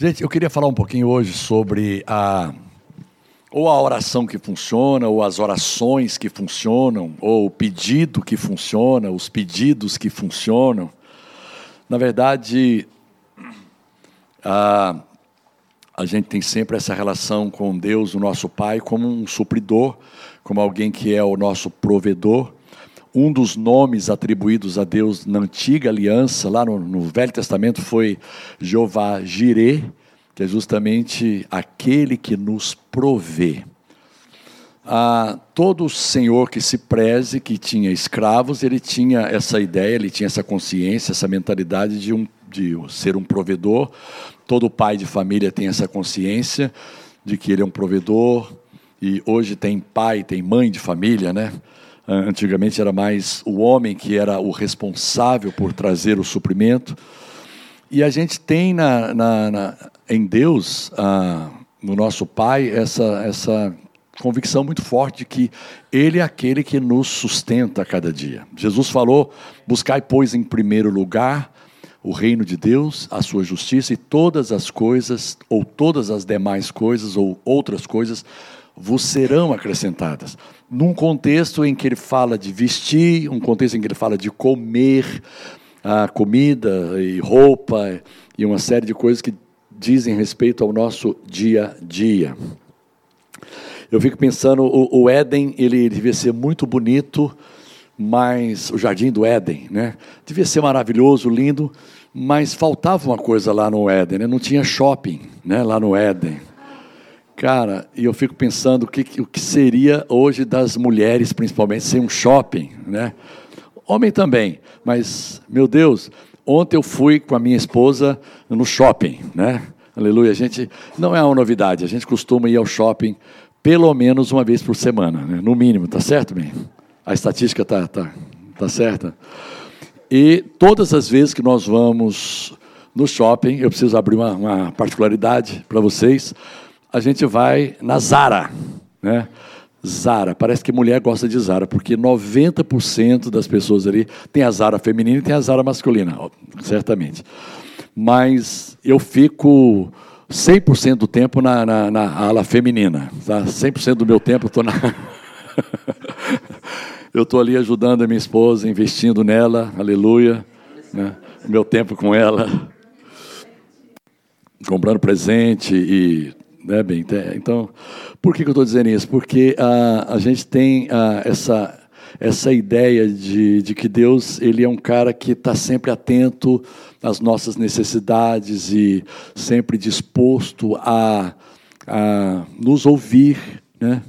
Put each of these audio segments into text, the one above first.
Gente, eu queria falar um pouquinho hoje sobre a ou a oração que funciona, ou as orações que funcionam, ou o pedido que funciona, os pedidos que funcionam. Na verdade, a, a gente tem sempre essa relação com Deus, o nosso Pai, como um supridor, como alguém que é o nosso provedor. Um dos nomes atribuídos a Deus na antiga aliança, lá no, no Velho Testamento, foi Jeová Jireh, que é justamente aquele que nos provê. Ah, todo senhor que se preze, que tinha escravos, ele tinha essa ideia, ele tinha essa consciência, essa mentalidade de, um, de ser um provedor. Todo pai de família tem essa consciência de que ele é um provedor. E hoje tem pai, tem mãe de família, né? Antigamente era mais o homem que era o responsável por trazer o suprimento. E a gente tem na, na, na em Deus, ah, no nosso Pai, essa, essa convicção muito forte de que Ele é aquele que nos sustenta a cada dia. Jesus falou: buscai, pois, em primeiro lugar o reino de Deus, a sua justiça, e todas as coisas, ou todas as demais coisas, ou outras coisas, vos serão acrescentadas num contexto em que ele fala de vestir, um contexto em que ele fala de comer, a comida e roupa e uma série de coisas que dizem respeito ao nosso dia a dia. Eu fico pensando, o, o Éden, ele devia ser muito bonito, mas o jardim do Éden, né? Devia ser maravilhoso, lindo, mas faltava uma coisa lá no Éden, né? Não tinha shopping, né? Lá no Éden. Cara, e eu fico pensando o que, o que seria hoje das mulheres, principalmente, sem um shopping, né? Homem também, mas, meu Deus, ontem eu fui com a minha esposa no shopping, né? Aleluia. A gente, não é uma novidade, a gente costuma ir ao shopping pelo menos uma vez por semana, né? no mínimo, tá certo, bem? A estatística tá, tá, tá certa. E todas as vezes que nós vamos no shopping, eu preciso abrir uma, uma particularidade para vocês a gente vai na Zara, né? Zara, parece que mulher gosta de Zara, porque 90% das pessoas ali tem a Zara feminina e tem a Zara masculina, certamente. Mas eu fico 100% do tempo na, na, na, ala feminina, tá? 100% do meu tempo eu estou na. eu estou ali ajudando a minha esposa, investindo nela, aleluia, né? meu tempo com ela, comprando presente e né, bem? Então, por que, que eu estou dizendo isso? Porque ah, a gente tem ah, essa, essa ideia de, de que Deus ele é um cara que está sempre atento às nossas necessidades e sempre disposto a, a nos ouvir, né?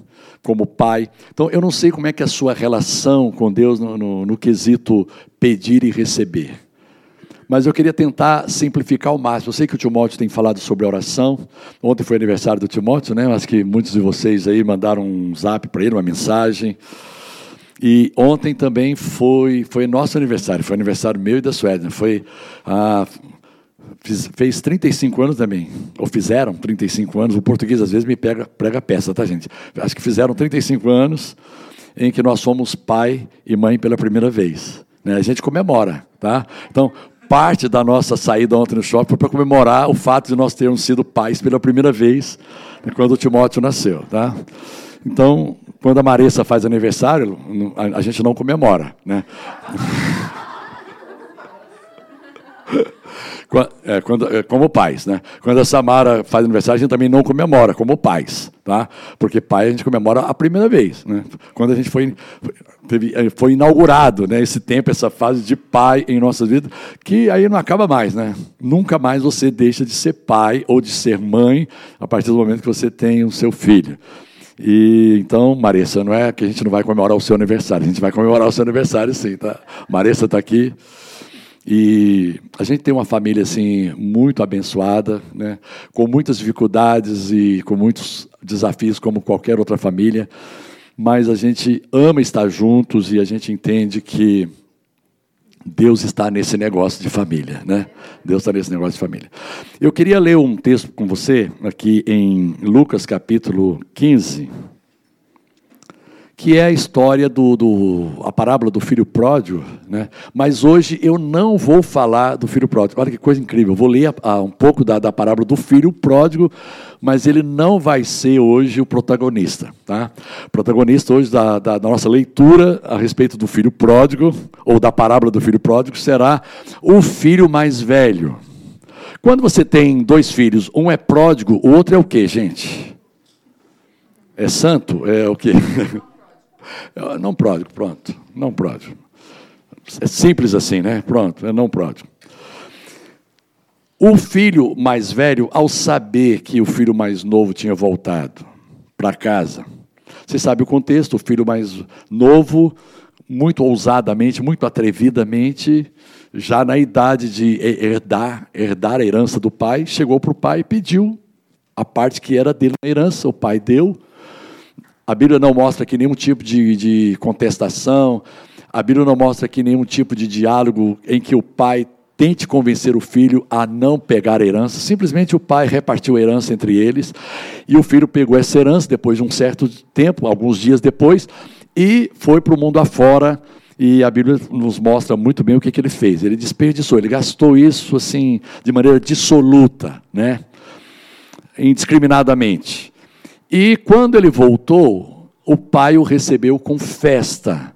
como pai. Então, eu não sei como é que é a sua relação com Deus no, no, no quesito pedir e receber mas eu queria tentar simplificar ao máximo. Eu sei que o Timóteo tem falado sobre oração. Ontem foi aniversário do Timóteo, né? Acho que muitos de vocês aí mandaram um zap para ele, uma mensagem. E ontem também foi, foi nosso aniversário, foi aniversário meu e da Suédia. Foi, ah, fiz, fez 35 anos também, ou fizeram 35 anos. O português às vezes me pega, prega peça, tá, gente? Acho que fizeram 35 anos em que nós somos pai e mãe pela primeira vez. Né? A gente comemora, tá? Então, parte da nossa saída ontem no shopping foi para comemorar o fato de nós termos sido pais pela primeira vez né, quando o Timóteo nasceu, tá? Então, quando a Marissa faz aniversário, a, gente não comemora, né? É, quando, é, como pais, né? Quando a Samara faz aniversário, a gente também não comemora como pais, tá? Porque pai a gente comemora a primeira vez, né? Quando a gente foi teve, é, foi inaugurado, né? Esse tempo, essa fase de pai em nossas vidas, que aí não acaba mais, né? Nunca mais você deixa de ser pai ou de ser mãe a partir do momento que você tem o seu filho. E então, Marissa, não é que a gente não vai comemorar o seu aniversário, a gente vai comemorar o seu aniversário sim, tá? Marissa está aqui. E a gente tem uma família assim muito abençoada, né? com muitas dificuldades e com muitos desafios como qualquer outra família, mas a gente ama estar juntos e a gente entende que Deus está nesse negócio de família, né? Deus está nesse negócio de família. Eu queria ler um texto com você aqui em Lucas capítulo 15, que é a história do, do, a parábola do filho pródigo, né? Mas hoje eu não vou falar do filho pródigo. Olha que coisa incrível. Eu vou ler a, a, um pouco da, da parábola do filho pródigo, mas ele não vai ser hoje o protagonista, tá? O protagonista hoje da, da, da nossa leitura a respeito do filho pródigo ou da parábola do filho pródigo será o filho mais velho. Quando você tem dois filhos, um é pródigo, o outro é o quê, gente? É santo? É o quê? Não pródigo, pronto. Não pródigo. É simples assim, né? Pronto, é não pródigo. O filho mais velho, ao saber que o filho mais novo tinha voltado para casa, você sabe o contexto, o filho mais novo, muito ousadamente, muito atrevidamente, já na idade de herdar, herdar a herança do pai, chegou para o pai e pediu a parte que era dele na herança, o pai deu, a Bíblia não mostra aqui nenhum tipo de, de contestação, a Bíblia não mostra aqui nenhum tipo de diálogo em que o pai tente convencer o filho a não pegar a herança. Simplesmente o pai repartiu a herança entre eles e o filho pegou essa herança depois de um certo tempo, alguns dias depois, e foi para o mundo afora. E a Bíblia nos mostra muito bem o que, que ele fez. Ele desperdiçou, ele gastou isso assim de maneira dissoluta, né? indiscriminadamente. E quando ele voltou, o pai o recebeu com festa.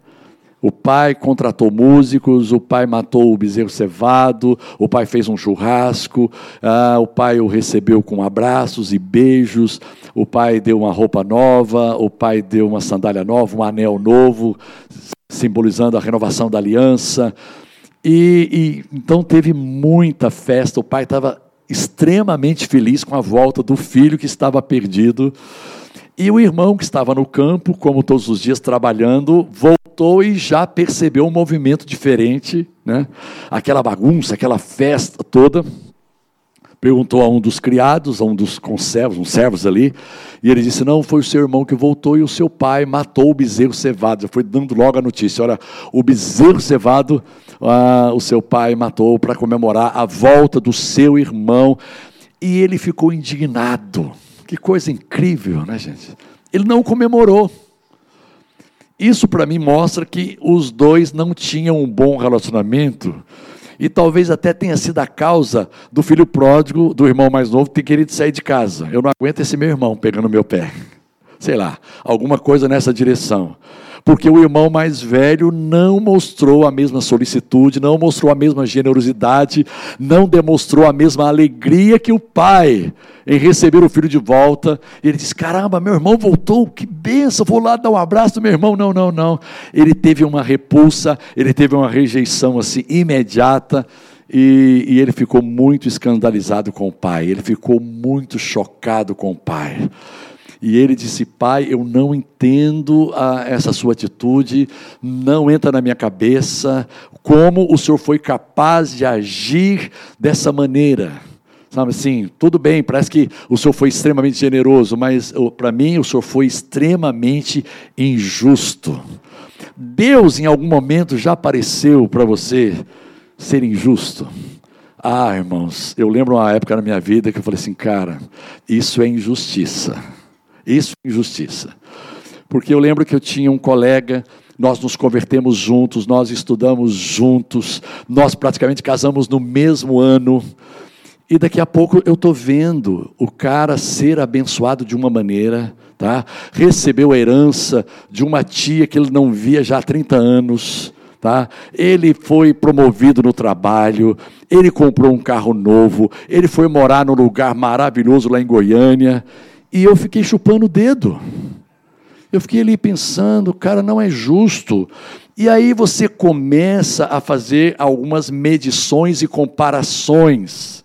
O pai contratou músicos, o pai matou o bezerro cevado, o pai fez um churrasco, ah, o pai o recebeu com abraços e beijos, o pai deu uma roupa nova, o pai deu uma sandália nova, um anel novo, simbolizando a renovação da aliança. E, e então teve muita festa, o pai estava extremamente feliz com a volta do filho que estava perdido. E o irmão que estava no campo, como todos os dias trabalhando, voltou e já percebeu um movimento diferente, né? Aquela bagunça, aquela festa toda. Perguntou a um dos criados, a um dos conservos, uns servos ali, e ele disse: Não, foi o seu irmão que voltou e o seu pai matou o bezerro cevado. Já foi dando logo a notícia: Olha, o bezerro cevado ah, o seu pai matou para comemorar a volta do seu irmão. E ele ficou indignado. Que coisa incrível, né, gente? Ele não comemorou. Isso para mim mostra que os dois não tinham um bom relacionamento e talvez até tenha sido a causa do filho pródigo, do irmão mais novo, ter querido sair de casa. Eu não aguento esse meu irmão pegando meu pé. Sei lá, alguma coisa nessa direção porque o irmão mais velho não mostrou a mesma solicitude, não mostrou a mesma generosidade, não demonstrou a mesma alegria que o pai em receber o filho de volta. E ele disse: Caramba, meu irmão voltou, que benção, vou lá dar um abraço do meu irmão. Não, não, não. Ele teve uma repulsa, ele teve uma rejeição assim imediata. E, e, ele ficou muito escandalizado com o pai, ele ficou muito chocado com o pai. E ele disse: Pai, eu não entendo a, ah, essa sua atitude, não entra na minha cabeça como o senhor foi capaz de agir dessa maneira. Sabe assim, tudo bem, parece que o senhor foi extremamente generoso, mas para mim o senhor foi extremamente injusto. Deus, em algum momento, já apareceu para você ser injusto? Ah, irmãos, eu lembro uma época na minha vida que eu falei assim, cara, isso é injustiça. Isso é injustiça. Porque eu lembro que eu tinha um colega, nós nos convertemos juntos, nós estudamos juntos, nós praticamente casamos no mesmo ano. E daqui a pouco eu estou vendo o cara ser abençoado de uma maneira, tá? recebeu a herança de uma tia que ele não via já há 30 anos. Tá? Ele foi promovido no trabalho, ele comprou um carro novo, ele foi morar num lugar maravilhoso lá em Goiânia. E eu fiquei chupando o dedo. Eu fiquei ali pensando, cara, não é justo. E aí você começa a fazer algumas medições e comparações.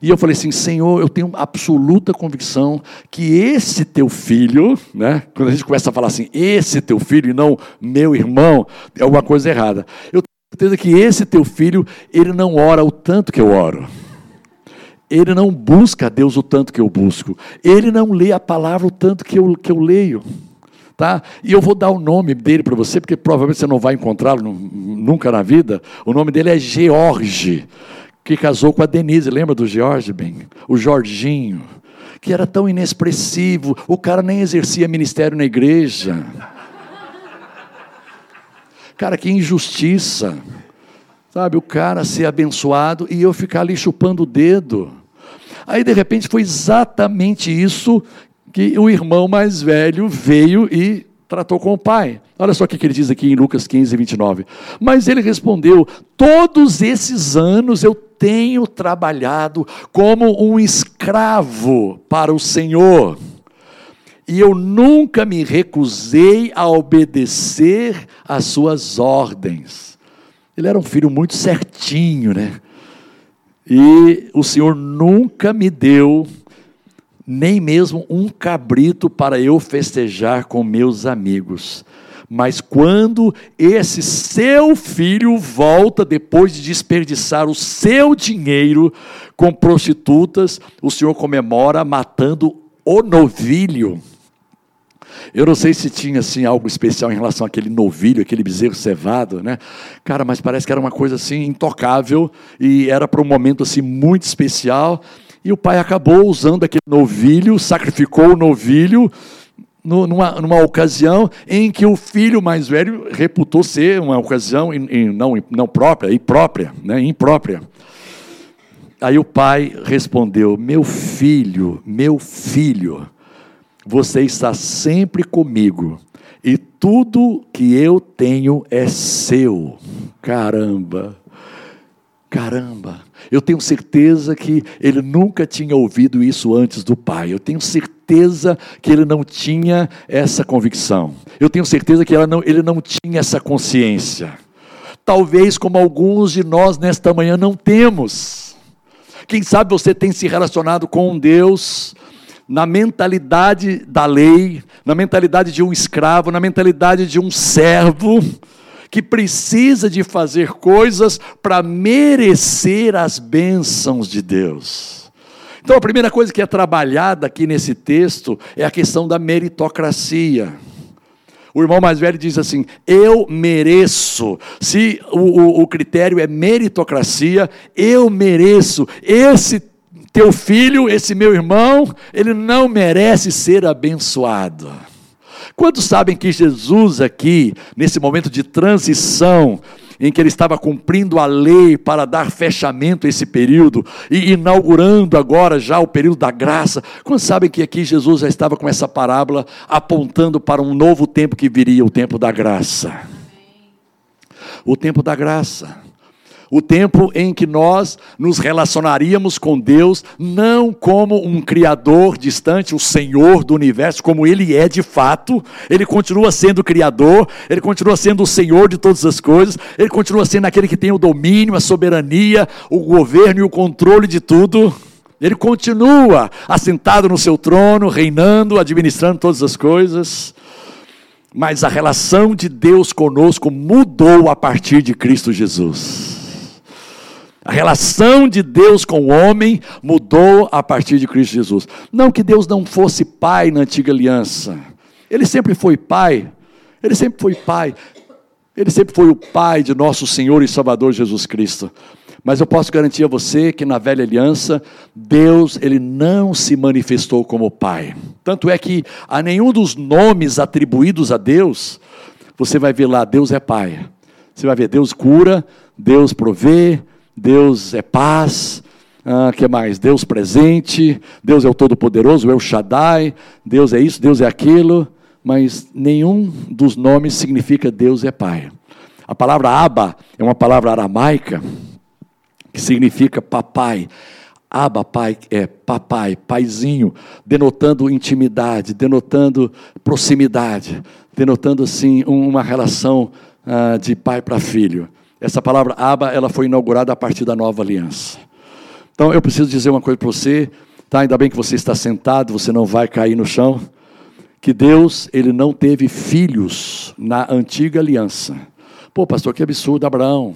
E eu falei assim, Senhor, eu tenho absoluta convicção que esse teu filho, né? Quando a gente começa a falar assim, esse teu filho e não meu irmão, é alguma coisa errada. Eu tenho certeza que esse teu filho, ele não ora o tanto que eu oro. Ele não busca a Deus o tanto que eu busco. Ele não lê a palavra o tanto que eu, que eu leio. Tá? E eu vou dar o nome dele para você, porque provavelmente você não vai encontrá-lo nunca na vida. O nome dele é George, que casou com a Denise. Lembra do George, bem? O Jorginho, que era tão inexpressivo. O cara nem exercia ministério na igreja. Cara, que injustiça. Sabe, o cara ser abençoado e eu ficar ali chupando o dedo. Aí, de repente, foi exatamente isso que o irmão mais velho veio e tratou com o pai. Olha só o que ele diz aqui em Lucas 15, 29. Mas ele respondeu: Todos esses anos eu tenho trabalhado como um escravo para o Senhor, e eu nunca me recusei a obedecer às suas ordens. Ele era um filho muito certinho, né? E o Senhor nunca me deu nem mesmo um cabrito para eu festejar com meus amigos. Mas quando esse seu filho volta depois de desperdiçar o seu dinheiro com prostitutas, o Senhor comemora matando o novilho. Eu não sei se tinha assim algo especial em relação àquele novilho, aquele bezerro cevado, né? Cara, mas parece que era uma coisa assim intocável e era para um momento assim muito especial. E o pai acabou usando aquele novilho, sacrificou o novilho numa, numa ocasião em que o filho mais velho reputou ser uma ocasião in, in, não, não própria, imprópria, né? imprópria. Aí o pai respondeu: Meu filho, meu filho, você está sempre comigo, e tudo que eu tenho é seu. Caramba, caramba. Eu tenho certeza que ele nunca tinha ouvido isso antes do pai. Eu tenho certeza que ele não tinha essa convicção. Eu tenho certeza que não, ele não tinha essa consciência. Talvez como alguns de nós nesta manhã não temos. Quem sabe você tem se relacionado com Deus na mentalidade da lei, na mentalidade de um escravo, na mentalidade de um servo que precisa de fazer coisas para merecer as bênçãos de Deus. Então, a primeira coisa que é trabalhada aqui nesse texto é a questão da meritocracia. O irmão mais velho diz assim: Eu mereço. Se o, o, o critério é meritocracia, eu mereço. Esse teu filho, esse meu irmão, ele não merece ser abençoado. Quantos sabem que Jesus, aqui, nesse momento de transição, em que ele estava cumprindo a lei para dar fechamento a esse período e inaugurando agora já o período da graça. Quantos sabem que aqui Jesus já estava com essa parábola apontando para um novo tempo que viria, o tempo da graça? O tempo da graça o tempo em que nós nos relacionaríamos com Deus não como um criador distante, o Senhor do universo, como ele é de fato, ele continua sendo o criador, ele continua sendo o Senhor de todas as coisas, ele continua sendo aquele que tem o domínio, a soberania, o governo e o controle de tudo. Ele continua assentado no seu trono, reinando, administrando todas as coisas. Mas a relação de Deus conosco mudou a partir de Cristo Jesus. A relação de Deus com o homem mudou a partir de Cristo Jesus. Não que Deus não fosse pai na antiga aliança. Ele sempre foi pai. Ele sempre foi pai. Ele sempre foi o pai de nosso Senhor e Salvador Jesus Cristo. Mas eu posso garantir a você que na velha aliança, Deus, ele não se manifestou como pai. Tanto é que a nenhum dos nomes atribuídos a Deus, você vai ver lá, Deus é pai. Você vai ver, Deus cura, Deus provê, Deus é paz, ah, que mais? Deus presente, Deus é o Todo-Poderoso, é o Shaddai, Deus é isso, Deus é aquilo, mas nenhum dos nomes significa Deus é Pai. A palavra Abba é uma palavra aramaica que significa papai. Abba, pai, é papai, paizinho, denotando intimidade, denotando proximidade, denotando assim uma relação ah, de pai para filho. Essa palavra Abba, ela foi inaugurada a partir da nova aliança. Então eu preciso dizer uma coisa para você, tá? Ainda bem que você está sentado, você não vai cair no chão. Que Deus, ele não teve filhos na antiga aliança. Pô, pastor, que absurdo, Abraão,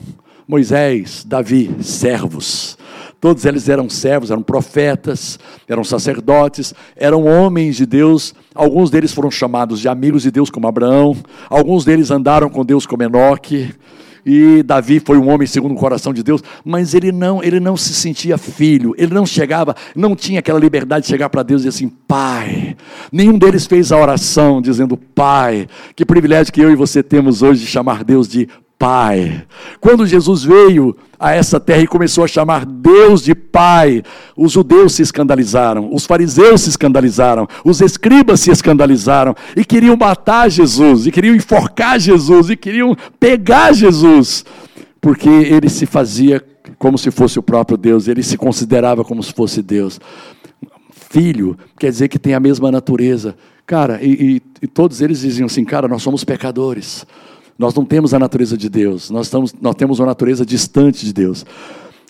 Moisés, Davi, servos. Todos eles eram servos, eram profetas, eram sacerdotes, eram homens de Deus. Alguns deles foram chamados de amigos de Deus, como Abraão. Alguns deles andaram com Deus, como Enoque e Davi foi um homem segundo o coração de Deus, mas ele não, ele não se sentia filho, ele não chegava, não tinha aquela liberdade de chegar para Deus e dizer assim, Pai. Nenhum deles fez a oração dizendo, Pai. Que privilégio que eu e você temos hoje de chamar Deus de Pai. Quando Jesus veio a essa terra e começou a chamar Deus de Pai, os judeus se escandalizaram, os fariseus se escandalizaram, os escribas se escandalizaram e queriam matar Jesus, e queriam enforcar Jesus, e queriam pegar Jesus, porque ele se fazia como se fosse o próprio Deus, ele se considerava como se fosse Deus. Filho quer dizer que tem a mesma natureza. Cara, e, e, e todos eles diziam assim, cara, nós somos pecadores. Nós não temos a natureza de Deus, nós, estamos, nós temos uma natureza distante de Deus.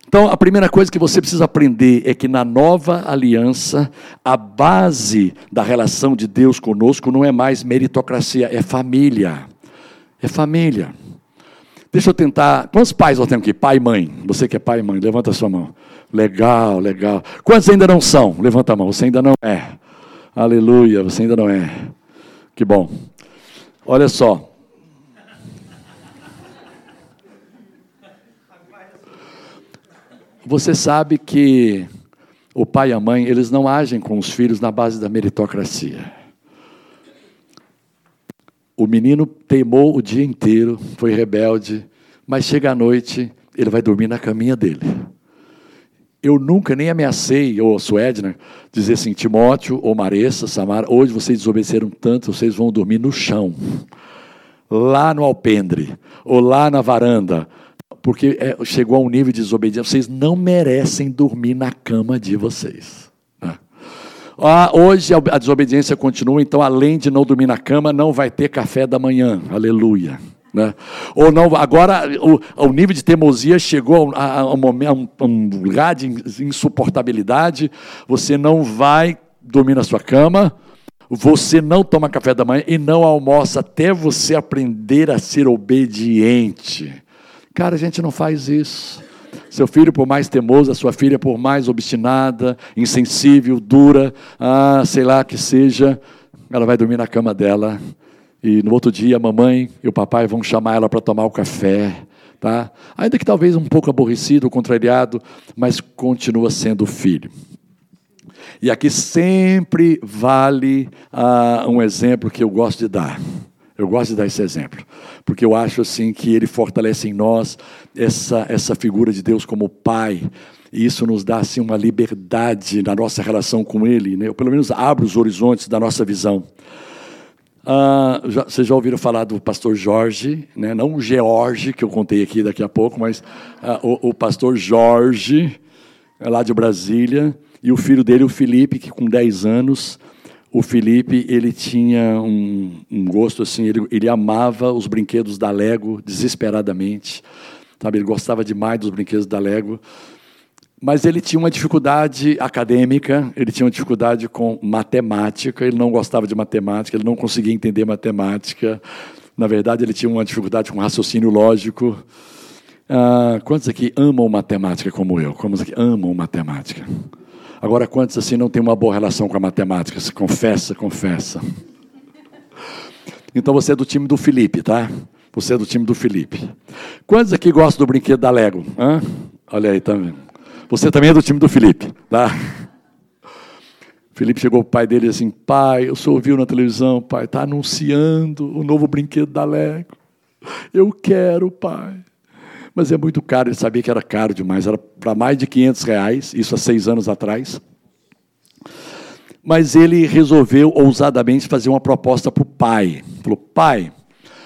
Então, a primeira coisa que você precisa aprender é que na nova aliança, a base da relação de Deus conosco não é mais meritocracia, é família. É família. Deixa eu tentar. Quantos pais nós temos aqui? Pai e mãe. Você que é pai e mãe, levanta a sua mão. Legal, legal. Quantos ainda não são? Levanta a mão. Você ainda não é. Aleluia, você ainda não é. Que bom. Olha só. Você sabe que o pai e a mãe, eles não agem com os filhos na base da meritocracia. O menino teimou o dia inteiro, foi rebelde, mas chega à noite, ele vai dormir na caminha dele. Eu nunca nem ameacei, ou Suedna, dizer assim, Timóteo ou Maressa, Samara, hoje vocês desobedeceram tanto, vocês vão dormir no chão, lá no alpendre, ou lá na varanda, porque é, chegou a um nível de desobediência, vocês não merecem dormir na cama de vocês. Né? Ah, hoje a desobediência continua, então além de não dormir na cama, não vai ter café da manhã. Aleluia. Né? Ou não, agora o, o nível de teimosia chegou a, a, um, a um lugar de insuportabilidade. Você não vai dormir na sua cama, você não toma café da manhã e não almoça até você aprender a ser obediente. Cara, a gente não faz isso. Seu filho, por mais teimoso, a sua filha, por mais obstinada, insensível, dura, ah, sei lá que seja, ela vai dormir na cama dela. E no outro dia, a mamãe e o papai vão chamar ela para tomar o café. Tá? Ainda que talvez um pouco aborrecido, contrariado, mas continua sendo filho. E aqui sempre vale ah, um exemplo que eu gosto de dar. Eu gosto de dar esse exemplo, porque eu acho assim que ele fortalece em nós essa, essa figura de Deus como Pai, e isso nos dá assim uma liberdade na nossa relação com Ele, né? ou pelo menos abre os horizontes da nossa visão. Ah, já, vocês já ouviram falar do pastor Jorge, né? não o George, que eu contei aqui daqui a pouco, mas ah, o, o pastor Jorge, lá de Brasília, e o filho dele, o Felipe, que com 10 anos o Felipe ele tinha um, um gosto assim, ele, ele, amava os brinquedos da Lego desesperadamente, sabe? Ele gostava demais dos brinquedos da Lego, mas ele tinha uma dificuldade acadêmica, ele tinha uma dificuldade com matemática, ele não gostava de matemática, ele não conseguia entender matemática. Na verdade, ele tinha uma dificuldade com raciocínio lógico. Ah, quantos aqui amam matemática como eu? Quantos aqui amam matemática? Agora, quantos assim não tem uma boa relação com a matemática? Se confessa, confessa. Então você é do time do Felipe, tá? Você é do time do Felipe. Quantos aqui gostam do brinquedo da Lego? Hã? Olha aí, tá? Você também é do time do Felipe, tá? Felipe chegou o pai dele assim: Pai, eu só ouviu na televisão, pai, está anunciando o novo brinquedo da Lego. Eu quero, pai mas é muito caro. Ele sabia que era caro demais, era para mais de 500 reais, isso há seis anos atrás. Mas ele resolveu ousadamente fazer uma proposta para o pai. Falou: pai,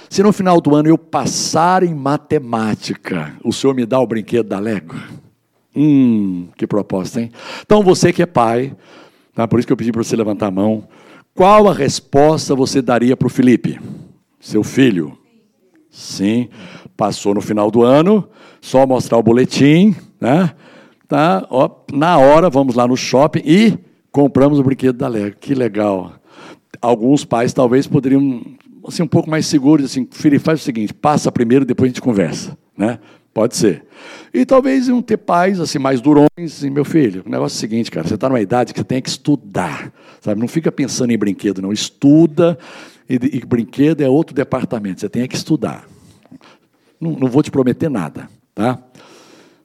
se no final do ano eu passar em matemática, o senhor me dá o brinquedo da Lego? Hum, que proposta, hein? Então você que é pai, tá? por isso que eu pedi para você levantar a mão. Qual a resposta você daria para o Felipe, seu filho? Sim. Passou no final do ano, só mostrar o boletim, né? Tá, ó, na hora, vamos lá no shopping e compramos o brinquedo da Lego. Que legal. Alguns pais talvez poderiam assim um pouco mais seguros, assim, filho, faz o seguinte, passa primeiro, depois a gente conversa, né? Pode ser. E talvez iam ter pais assim mais durões, assim, meu filho, o negócio é o seguinte, cara, você está numa idade que você tem que estudar, sabe? Não fica pensando em brinquedo, não. Estuda, e, e brinquedo é outro departamento, você tem que estudar. não, não vou te prometer nada, tá?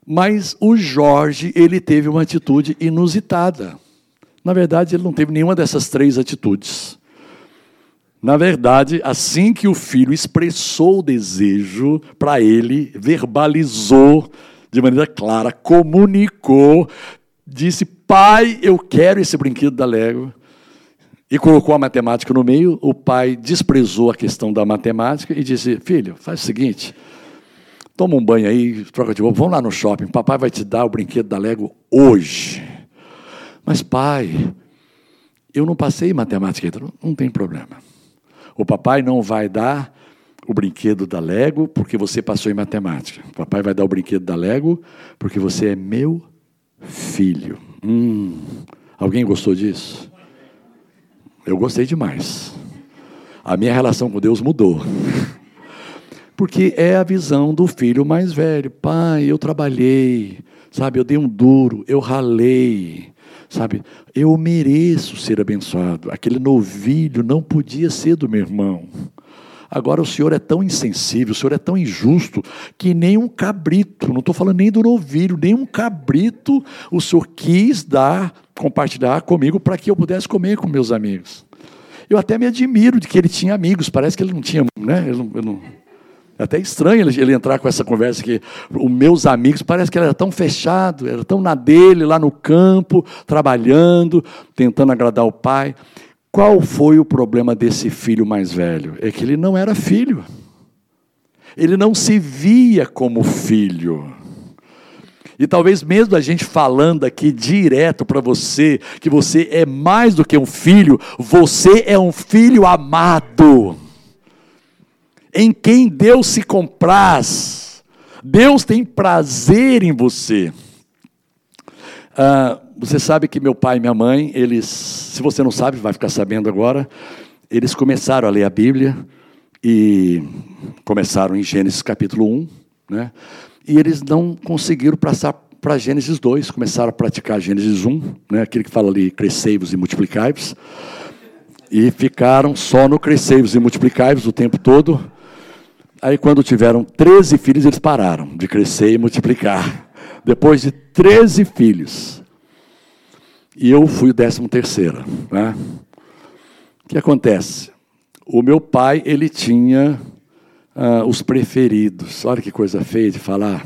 Mas o Jorge, ele teve uma atitude inusitada. Na verdade, ele não teve nenhuma dessas três atitudes. Na verdade, assim que o filho expressou o desejo para ele, verbalizou de maneira clara, comunicou, disse: Pai, eu quero esse brinquedo da Lego. E colocou a matemática no meio. O pai desprezou a questão da matemática e disse: Filho, faz o seguinte Toma um banho aí, troca de roupa, vamos lá no shopping. Papai vai te dar o brinquedo da Lego hoje. Mas, pai, eu não passei matemática ainda. Não tem problema. O papai não vai dar o brinquedo da Lego porque você passou em matemática. O papai vai dar o brinquedo da Lego porque você é meu filho. Hum, alguém gostou disso? Eu gostei demais. A minha relação com Deus mudou. Porque é a visão do filho mais velho. Pai, eu trabalhei, sabe? Eu dei um duro, eu ralei, sabe? Eu mereço ser abençoado. Aquele novilho não podia ser do meu irmão. Agora o senhor é tão insensível, o senhor é tão injusto, que nem um cabrito, não estou falando nem do novilho, nem um cabrito o senhor quis dar, compartilhar comigo para que eu pudesse comer com meus amigos. Eu até me admiro de que ele tinha amigos, parece que ele não tinha, né? Não, não até estranho ele, ele, entrar com essa conversa que os meus amigos, parece que ele era tão fechado, era tão na dele, lá no campo, trabalhando, tentando agradar o pai. Qual foi o problema desse filho mais velho? É que ele não era filho. Ele não se via como filho. E talvez mesmo a gente falando aqui direto para você, que você é mais do que um filho, você é um filho amado em quem Deus se compraz. Deus tem prazer em você. Ah, você sabe que meu pai e minha mãe, eles, se você não sabe, vai ficar sabendo agora, eles começaram a ler a Bíblia e começaram em Gênesis capítulo 1, né? E eles não conseguiram passar para Gênesis 2, começaram a praticar Gênesis 1, né? aquele que fala ali, crescei-vos e multiplicai-vos, e ficaram só no crescei-vos e multiplicai-vos o tempo todo, Aí, quando tiveram 13 filhos, eles pararam de crescer e multiplicar. Depois de 13 filhos. E eu fui o décimo terceiro. Né? O que acontece? O meu pai, ele tinha uh, os preferidos. Olha que coisa feia de falar.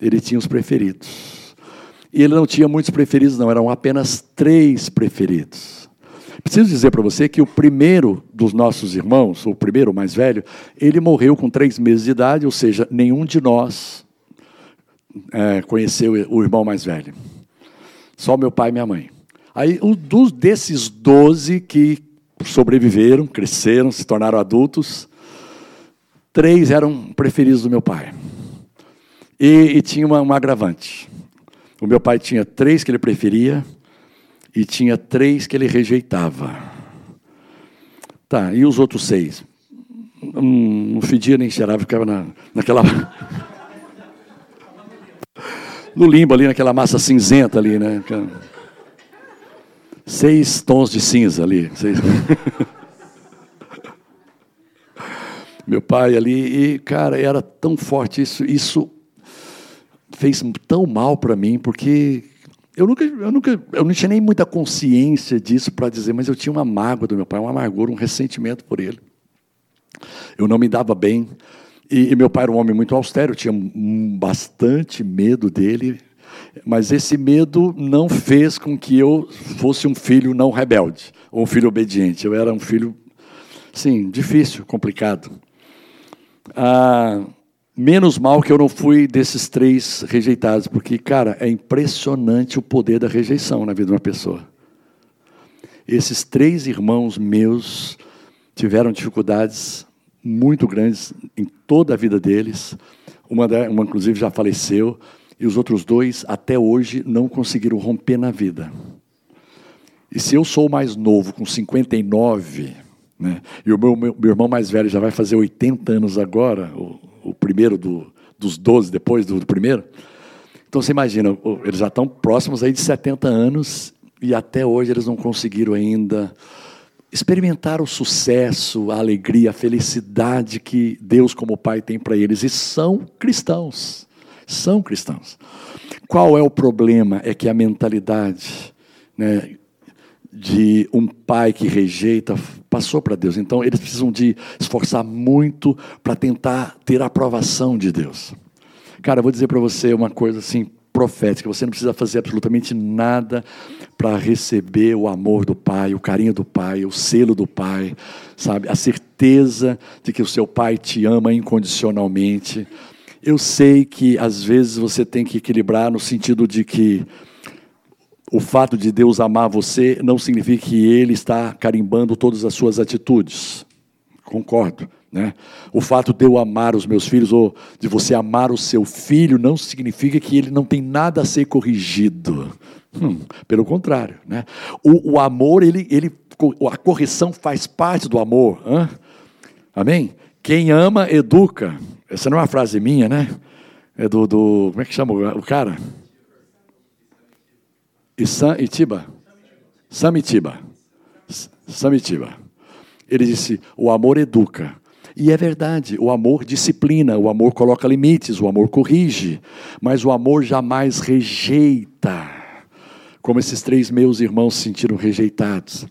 Ele tinha os preferidos. E ele não tinha muitos preferidos, não. Eram apenas três preferidos. Preciso dizer para você que o primeiro dos nossos irmãos, o primeiro, mais velho, ele morreu com três meses de idade, ou seja, nenhum de nós é, conheceu o irmão mais velho. Só meu pai e minha mãe. Aí, um dos, desses doze que sobreviveram, cresceram, se tornaram adultos, três eram preferidos do meu pai. E, e tinha uma, uma agravante. O meu pai tinha três que ele preferia, e tinha três que ele rejeitava. Tá, e os outros seis? Hum, não fedia nem cheirava, ficava na, naquela. no limbo ali, naquela massa cinzenta ali, né? Seis tons de cinza ali. Seis... Meu pai ali, e cara, era tão forte isso, isso fez tão mal para mim, porque eu nunca, eu nunca, eu não tinha nem muita consciência disso para dizer, mas eu tinha uma mágoa do meu pai, uma amargura, um ressentimento por ele. Eu não me dava bem. E, e meu pai era um homem muito austero, eu tinha bastante medo dele, mas esse medo não fez com que eu fosse um filho não rebelde, ou um filho obediente. Eu era um filho, sim, difícil, complicado. Ah, Menos mal que eu não fui desses três rejeitados, porque, cara, é impressionante o poder da rejeição na vida de uma pessoa. Esses três irmãos meus tiveram dificuldades muito grandes em toda a vida deles. Uma, uma inclusive, já faleceu, e os outros dois, até hoje, não conseguiram romper na vida. E se eu sou mais novo, com 59, né, e o meu, meu, meu irmão mais velho já vai fazer 80 anos agora, primeiro do, dos 12 depois do, do primeiro. Então você imagina, eles já estão próximos aí de 70 anos e até hoje eles não conseguiram ainda experimentar o sucesso, a alegria, a felicidade que Deus, como Pai, tem para eles. E são cristãos. São cristãos. Qual é o problema? É que a mentalidade né, de um pai que rejeita passou para Deus. Então, eles precisam de esforçar muito para tentar ter a aprovação de Deus. Cara, eu vou dizer para você uma coisa assim profética. Você não precisa fazer absolutamente nada para receber o amor do Pai, o carinho do Pai, o selo do Pai, sabe? A certeza de que o seu Pai te ama incondicionalmente. Eu sei que às vezes você tem que equilibrar no sentido de que o fato de Deus amar você não significa que Ele está carimbando todas as suas atitudes. Concordo. Né? O fato de eu amar os meus filhos ou de você amar o seu filho não significa que ele não tem nada a ser corrigido. Hum, pelo contrário, né? O, o, amor, ele, ele, a correção faz parte do amor. Hein? Amém? Quem ama, educa. Essa não é uma frase minha, né? É do, do como é que chama o cara? Itiba? Samitiba. Samitiba. Ele disse: o amor educa. E é verdade, o amor disciplina, o amor coloca limites, o amor corrige, mas o amor jamais rejeita, como esses três meus irmãos se sentiram rejeitados.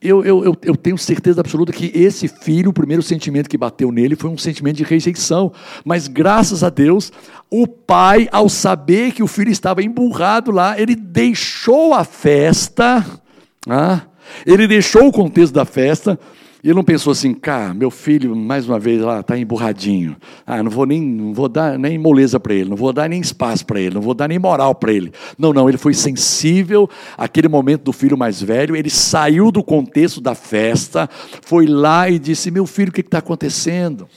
Eu, eu, eu, eu, tenho certeza absoluta que esse filho, o primeiro sentimento que bateu nele foi um sentimento de rejeição. Mas graças a Deus, o pai, ao saber que o filho estava emburrado lá, ele deixou a festa, ah, ele deixou o contexto da festa ele não pensou assim, cara, meu filho, mais uma vez lá, está emburradinho. Ah, não vou nem, não vou dar nem moleza para ele, não vou dar nem espaço para ele, não vou dar nem moral para ele. Não, não, ele foi sensível àquele momento do filho mais velho, ele saiu do contexto da festa, foi lá e disse: Meu filho, o que está acontecendo?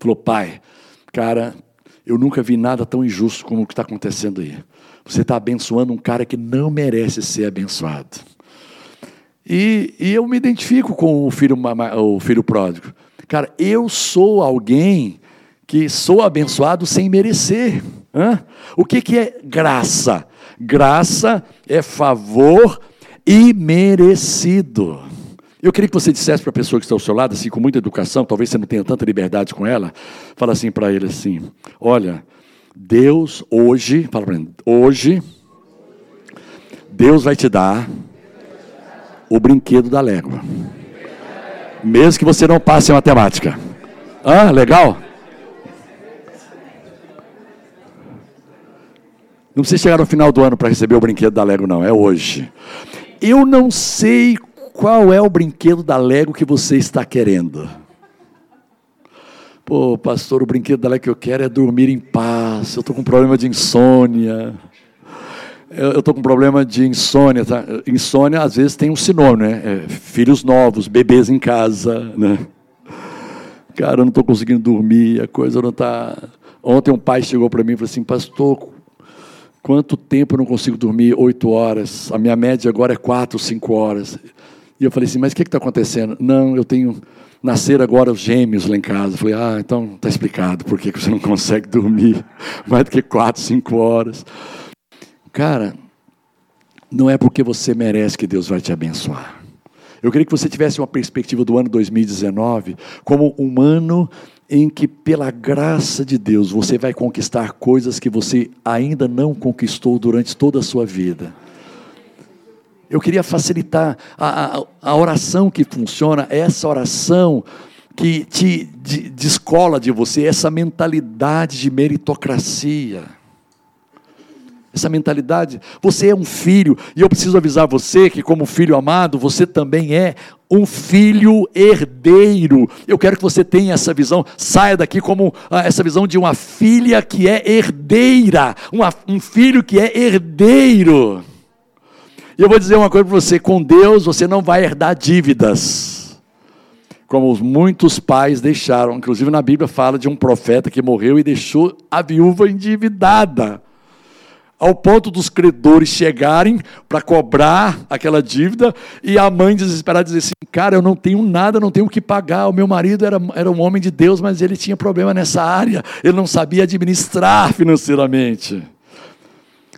Falou, pai, cara, eu nunca vi nada tão injusto como o que está acontecendo aí. Você está abençoando um cara que não merece ser abençoado. E, e eu me identifico com o filho, o filho pródigo. Cara, eu sou alguém que sou abençoado sem merecer. Hã? O que, que é graça? Graça é favor imerecido. Eu queria que você dissesse para a pessoa que está ao seu lado, assim, com muita educação, talvez você não tenha tanta liberdade com ela, fala assim para ele assim: olha, Deus hoje, fala para ele, hoje, Deus vai te dar o brinquedo da légua. Mesmo que você não passe em matemática. Ah, legal? Não precisa chegar no final do ano para receber o brinquedo da Lego, não. É hoje. Eu não sei qual é o brinquedo da Lego que você está querendo. Pô, pastor, o brinquedo da Lego que eu quero é dormir em paz. Eu estou com problema de insônia eu estou com problema de insônia. Tá? Insônia, às vezes, tem um sinônimo, né? É, filhos novos, bebês em casa, né? Cara, eu não estou conseguindo dormir, a coisa não está... Ontem um pai chegou para mim e falou assim, pastor, quanto tempo eu não consigo dormir? Oito horas. A minha média agora é quatro, cinco horas. E eu falei assim, mas o que está acontecendo? Não, eu tenho... Nascer agora os gêmeos lá em casa. Eu falei, ah, então está explicado por que você não consegue dormir mais do que quatro, cinco horas. Cara, não é porque você merece que Deus vai te abençoar. Eu queria que você tivesse uma perspectiva do ano 2019 como um ano em que, pela graça de Deus, você vai conquistar coisas que você ainda não conquistou durante toda a sua vida. Eu queria facilitar a, a, a oração que funciona, essa oração que te de, descola de você essa mentalidade de meritocracia essa mentalidade. Você é um filho, e eu preciso avisar você que, como filho amado, você também é um filho herdeiro. Eu quero que você tenha essa visão, saia daqui como ah, essa visão de uma filha que é herdeira, uma, um filho que é herdeiro. E eu vou dizer uma coisa para você: com Deus você não vai herdar dívidas. Como muitos pais deixaram, inclusive na Bíblia fala de um profeta que morreu e deixou a viúva endividada ao ponto dos credores chegarem para cobrar aquela dívida e a mãe desesperada dizer assim: Cara, eu não tenho nada, não tenho o que pagar. O meu marido era, era um homem de Deus, mas ele tinha problema nessa área, ele não sabia administrar financeiramente.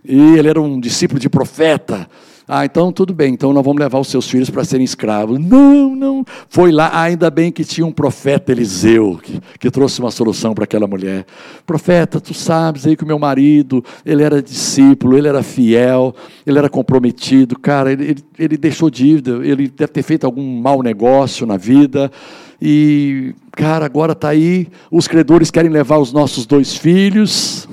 E ele era um discípulo de profeta. Ah, então tudo bem, então nós vamos levar os seus filhos para serem escravos. Não, não. Foi lá, ainda bem que tinha um profeta Eliseu, que, que trouxe uma solução para aquela mulher. Profeta, tu sabes aí que o meu marido, ele era discípulo, ele era fiel, ele era comprometido. Cara, ele, ele, ele deixou dívida, ele deve ter feito algum mau negócio na vida. E, cara, agora está aí, os credores querem levar os nossos dois filhos.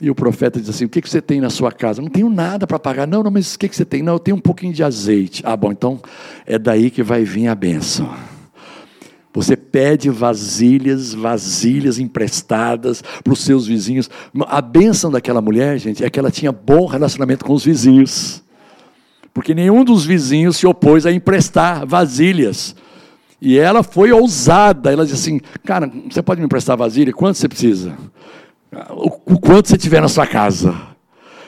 E o profeta diz assim: O que, que você tem na sua casa? Não tenho nada para pagar. Não, não, mas o que, que você tem? Não, eu tenho um pouquinho de azeite. Ah, bom, então é daí que vai vir a bênção. Você pede vasilhas, vasilhas emprestadas para os seus vizinhos. A bênção daquela mulher, gente, é que ela tinha bom relacionamento com os vizinhos. Porque nenhum dos vizinhos se opôs a emprestar vasilhas. E ela foi ousada. Ela disse assim: Cara, você pode me emprestar vasilha? Quanto você precisa? O quanto você tiver na sua casa.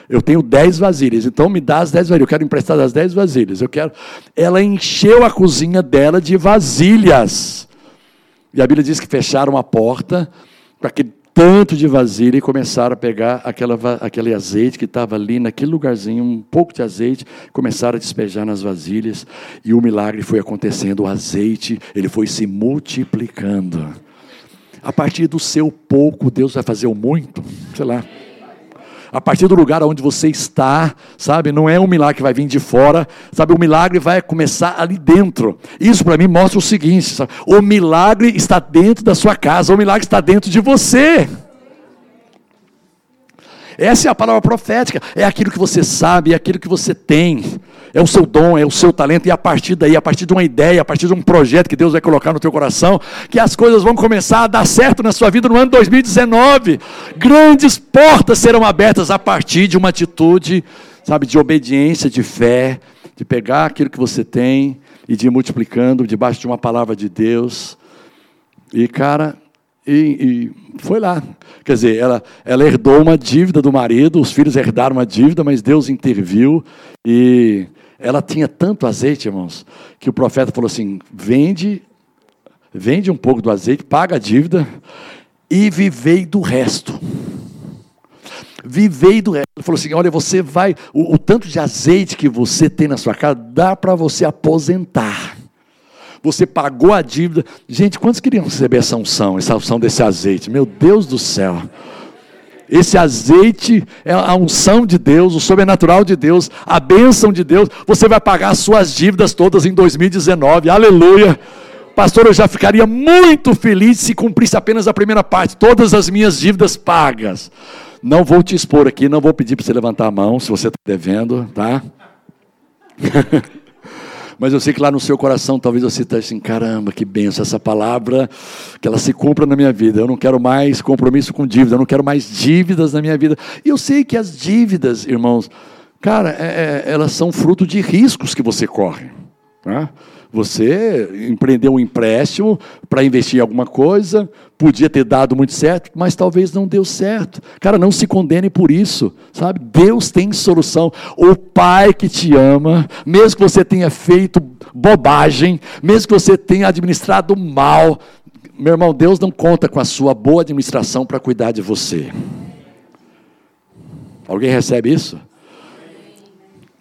Eu tenho dez vasilhas, então me dá as dez vasilhas. Eu quero emprestar das dez vasilhas. Eu quero. Ela encheu a cozinha dela de vasilhas. E a Bíblia diz que fecharam a porta com aquele tanto de vasilha e começaram a pegar aquela, aquele azeite que estava ali naquele lugarzinho, um pouco de azeite, começaram a despejar nas vasilhas e o milagre foi acontecendo. O azeite ele foi se multiplicando. A partir do seu pouco, Deus vai fazer o muito, sei lá. A partir do lugar onde você está, sabe? Não é um milagre que vai vir de fora, sabe? O milagre vai começar ali dentro. Isso para mim mostra o seguinte: sabe? o milagre está dentro da sua casa, o milagre está dentro de você. Essa é a palavra profética, é aquilo que você sabe, é aquilo que você tem, é o seu dom, é o seu talento, e a partir daí, a partir de uma ideia, a partir de um projeto que Deus vai colocar no teu coração, que as coisas vão começar a dar certo na sua vida no ano 2019. Grandes portas serão abertas a partir de uma atitude, sabe, de obediência, de fé, de pegar aquilo que você tem e de ir multiplicando debaixo de uma palavra de Deus. E, cara, e, e, foi lá. Quer dizer, ela, ela herdou uma dívida do marido, os filhos herdaram uma dívida, mas Deus interviu e ela tinha tanto azeite, irmãos, que o profeta falou assim: vende, vende um pouco do azeite, paga a dívida e vivei do resto. Vivei do resto. Ele falou assim: olha, você vai, o, o tanto de azeite que você tem na sua casa, dá para você aposentar você pagou a dívida. Gente, quantos queriam receber essa unção, essa unção desse azeite? Meu Deus do céu. Esse azeite é a unção de Deus, o sobrenatural de Deus, a bênção de Deus. Você vai pagar as suas dívidas todas em 2019. Aleluia. Pastor, eu já ficaria muito feliz se cumprisse apenas a primeira parte, todas as minhas dívidas pagas. Não vou te expor aqui, não vou pedir para você levantar a mão se você está devendo, tá? Mas eu sei que lá no seu coração talvez você esteja assim: caramba, que benção essa palavra, que ela se cumpra na minha vida. Eu não quero mais compromisso com dívida, eu não quero mais dívidas na minha vida. E eu sei que as dívidas, irmãos, cara, é, é, elas são fruto de riscos que você corre. Tá? Você empreendeu um empréstimo para investir em alguma coisa, podia ter dado muito certo, mas talvez não deu certo. Cara, não se condene por isso, sabe? Deus tem solução. O Pai que te ama, mesmo que você tenha feito bobagem, mesmo que você tenha administrado mal, meu irmão, Deus não conta com a sua boa administração para cuidar de você. Alguém recebe isso?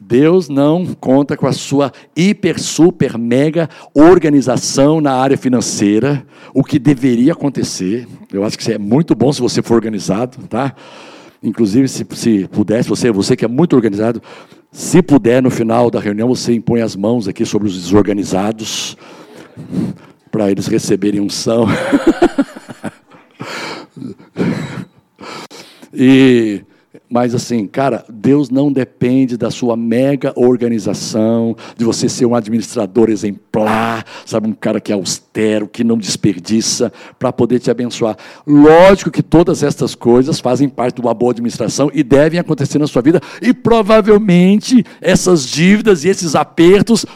Deus não conta com a sua hiper, super, mega organização na área financeira, o que deveria acontecer. Eu acho que é muito bom se você for organizado, tá? Inclusive, se, se pudesse, você, você que é muito organizado, se puder, no final da reunião, você impõe as mãos aqui sobre os desorganizados, para eles receberem unção. e mas assim, cara, Deus não depende da sua mega organização, de você ser um administrador exemplar, sabe, um cara que é austero, que não desperdiça, para poder te abençoar. Lógico que todas estas coisas fazem parte de uma boa administração e devem acontecer na sua vida, e provavelmente essas dívidas e esses apertos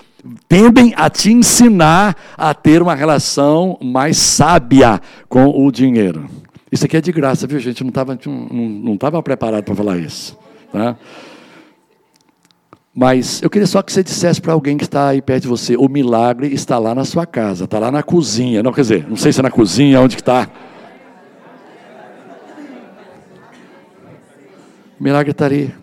tendem a te ensinar a ter uma relação mais sábia com o dinheiro. Isso aqui é de graça, viu, gente? Não estava não, não preparado para falar isso. Tá? Mas eu queria só que você dissesse para alguém que está aí perto de você: o milagre está lá na sua casa, está lá na cozinha. Não, quer dizer, não sei se é na cozinha, onde que está. O milagre está ali.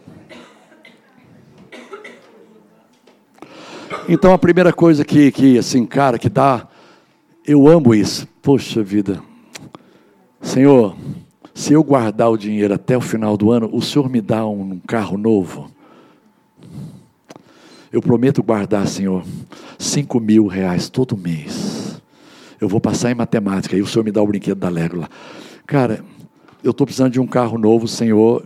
Então a primeira coisa que, que assim, cara, que dá, eu amo isso. Poxa vida. Senhor, se eu guardar o dinheiro até o final do ano, o Senhor me dá um carro novo? Eu prometo guardar, Senhor, cinco mil reais todo mês. Eu vou passar em matemática e o Senhor me dá o brinquedo da Lego lá. Cara, eu estou precisando de um carro novo, Senhor,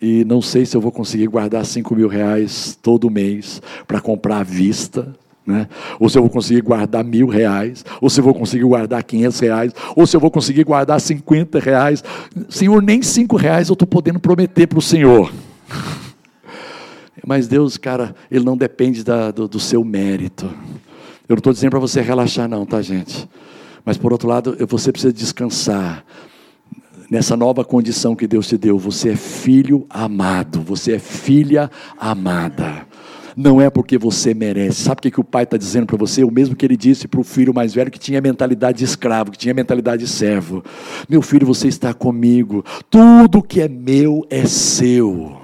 e não sei se eu vou conseguir guardar cinco mil reais todo mês para comprar à vista. Né? Ou se eu vou conseguir guardar mil reais, ou se eu vou conseguir guardar quinhentos reais, ou se eu vou conseguir guardar cinquenta reais. Senhor, nem cinco reais eu estou podendo prometer para o Senhor. Mas Deus, cara, Ele não depende da, do, do seu mérito. Eu não estou dizendo para você relaxar, não, tá, gente? Mas por outro lado, você precisa descansar nessa nova condição que Deus te deu. Você é filho amado, você é filha amada. Não é porque você merece. Sabe o que, que o pai está dizendo para você? O mesmo que ele disse para o filho mais velho que tinha mentalidade de escravo, que tinha mentalidade de servo. Meu filho, você está comigo. Tudo que é meu é seu.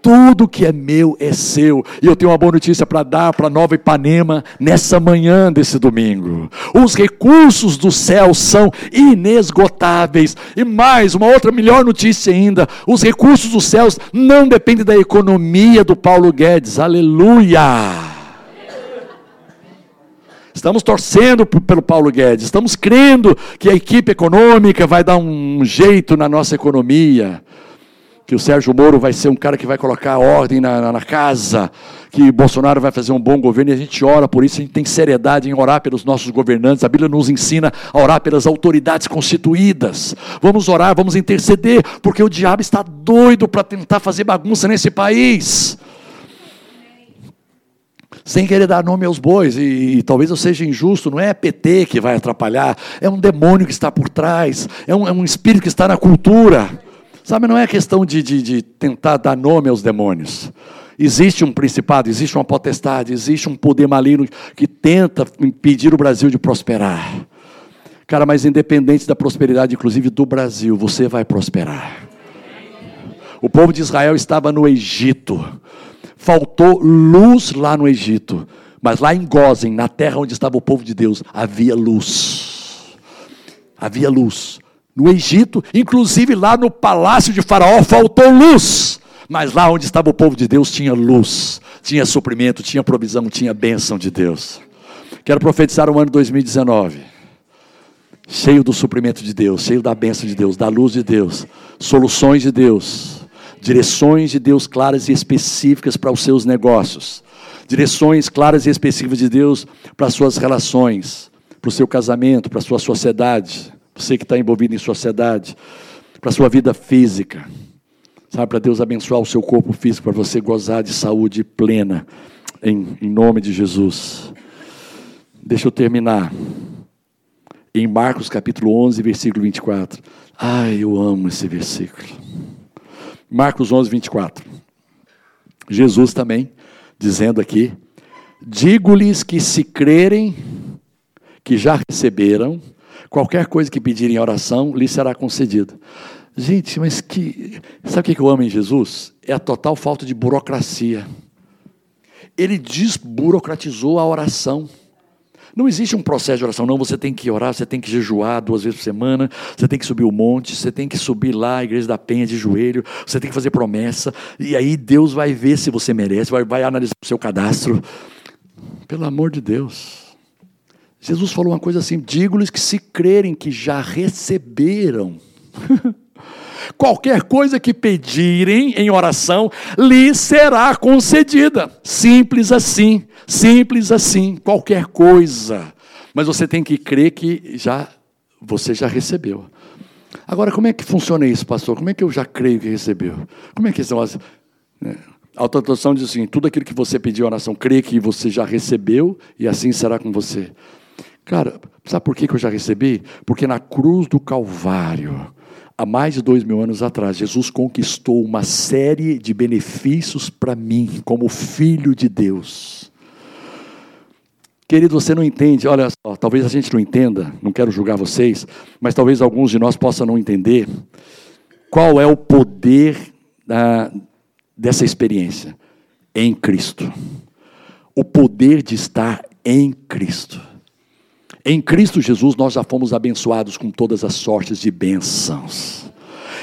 Tudo que é meu é seu. E eu tenho uma boa notícia para dar para Nova Ipanema nessa manhã desse domingo. Os recursos do céu são inesgotáveis. E mais, uma outra melhor notícia ainda: os recursos dos céus não dependem da economia do Paulo Guedes. Aleluia! Estamos torcendo pelo Paulo Guedes, estamos crendo que a equipe econômica vai dar um jeito na nossa economia que o Sérgio Moro vai ser um cara que vai colocar ordem na, na, na, casa, que Bolsonaro vai fazer um bom governo, e a gente ora por isso, a gente tem seriedade em orar pelos nossos governantes, a Bíblia nos ensina a orar pelas autoridades constituídas, vamos orar, vamos interceder, porque o diabo está doido para tentar fazer bagunça nesse país, sem querer dar nome aos bois, e, e, talvez eu seja injusto, não é PT que vai atrapalhar, é um demônio que está por trás, é um, é um espírito que está na cultura, Sabe, não é questão de, de, de tentar dar nome aos demônios. Existe um principado, existe uma potestade, existe um poder maligno que tenta impedir o Brasil de prosperar. Cara, mas independente da prosperidade, inclusive do Brasil, você vai prosperar. O povo de Israel estava no Egito. Faltou luz lá no Egito. Mas lá em Gozen, na terra onde estava o povo de Deus, havia luz. Havia luz. No Egito, inclusive lá no palácio de Faraó, faltou luz. Mas lá onde estava o povo de Deus tinha luz, tinha suprimento, tinha provisão, tinha bênção de Deus. Quero profetizar o ano 2019, cheio do suprimento de Deus, cheio da bênção de Deus, da luz de Deus, soluções de Deus, direções de Deus claras e específicas para os seus negócios, direções claras e específicas de Deus para as suas relações, para o seu casamento, para a sua sociedade você que está envolvido em sociedade, para a sua vida física, sabe, para Deus abençoar o seu corpo físico, para você gozar de saúde plena, em, em nome de Jesus. Deixa eu terminar. Em Marcos capítulo 11, versículo 24. Ai, eu amo esse versículo. Marcos 11, 24. Jesus também, dizendo aqui: Digo-lhes que se crerem que já receberam, Qualquer coisa que pedirem em oração, lhe será concedida. Gente, mas que. Sabe o que eu amo em Jesus? É a total falta de burocracia. Ele desburocratizou a oração. Não existe um processo de oração, não. Você tem que orar, você tem que jejuar duas vezes por semana, você tem que subir o monte, você tem que subir lá a igreja da penha de joelho, você tem que fazer promessa, e aí Deus vai ver se você merece, vai, vai analisar o seu cadastro. Pelo amor de Deus. Jesus falou uma coisa assim: digo-lhes que se crerem que já receberam. Qualquer coisa que pedirem em oração lhes será concedida. Simples assim, simples assim, qualquer coisa. Mas você tem que crer que já você já recebeu. Agora, como é que funciona isso, pastor? Como é que eu já creio que recebeu? Como é que são as. Né? A outra tradução diz assim: tudo aquilo que você pediu em oração, crê que você já recebeu e assim será com você. Cara, sabe por que eu já recebi? Porque na cruz do Calvário, há mais de dois mil anos atrás, Jesus conquistou uma série de benefícios para mim, como filho de Deus. Querido, você não entende, olha só, talvez a gente não entenda, não quero julgar vocês, mas talvez alguns de nós possam não entender qual é o poder da, dessa experiência em Cristo. O poder de estar em Cristo. Em Cristo Jesus nós já fomos abençoados com todas as sortes de bênçãos.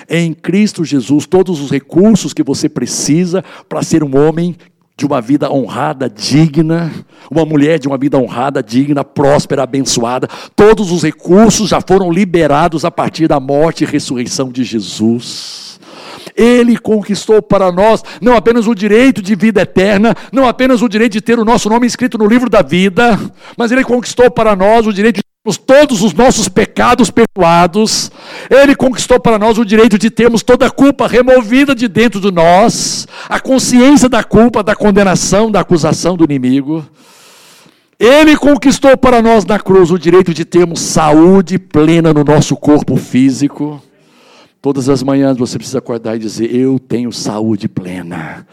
Em Cristo Jesus, todos os recursos que você precisa para ser um homem de uma vida honrada, digna, uma mulher de uma vida honrada, digna, próspera, abençoada. Todos os recursos já foram liberados a partir da morte e ressurreição de Jesus. Ele conquistou para nós não apenas o direito de vida eterna, não apenas o direito de ter o nosso nome escrito no livro da vida, mas ele conquistou para nós o direito de todos os nossos pecados perdoados, Ele conquistou para nós o direito de termos toda a culpa removida de dentro de nós, a consciência da culpa, da condenação, da acusação do inimigo. Ele conquistou para nós na cruz o direito de termos saúde plena no nosso corpo físico. Todas as manhãs você precisa acordar e dizer: Eu tenho saúde plena.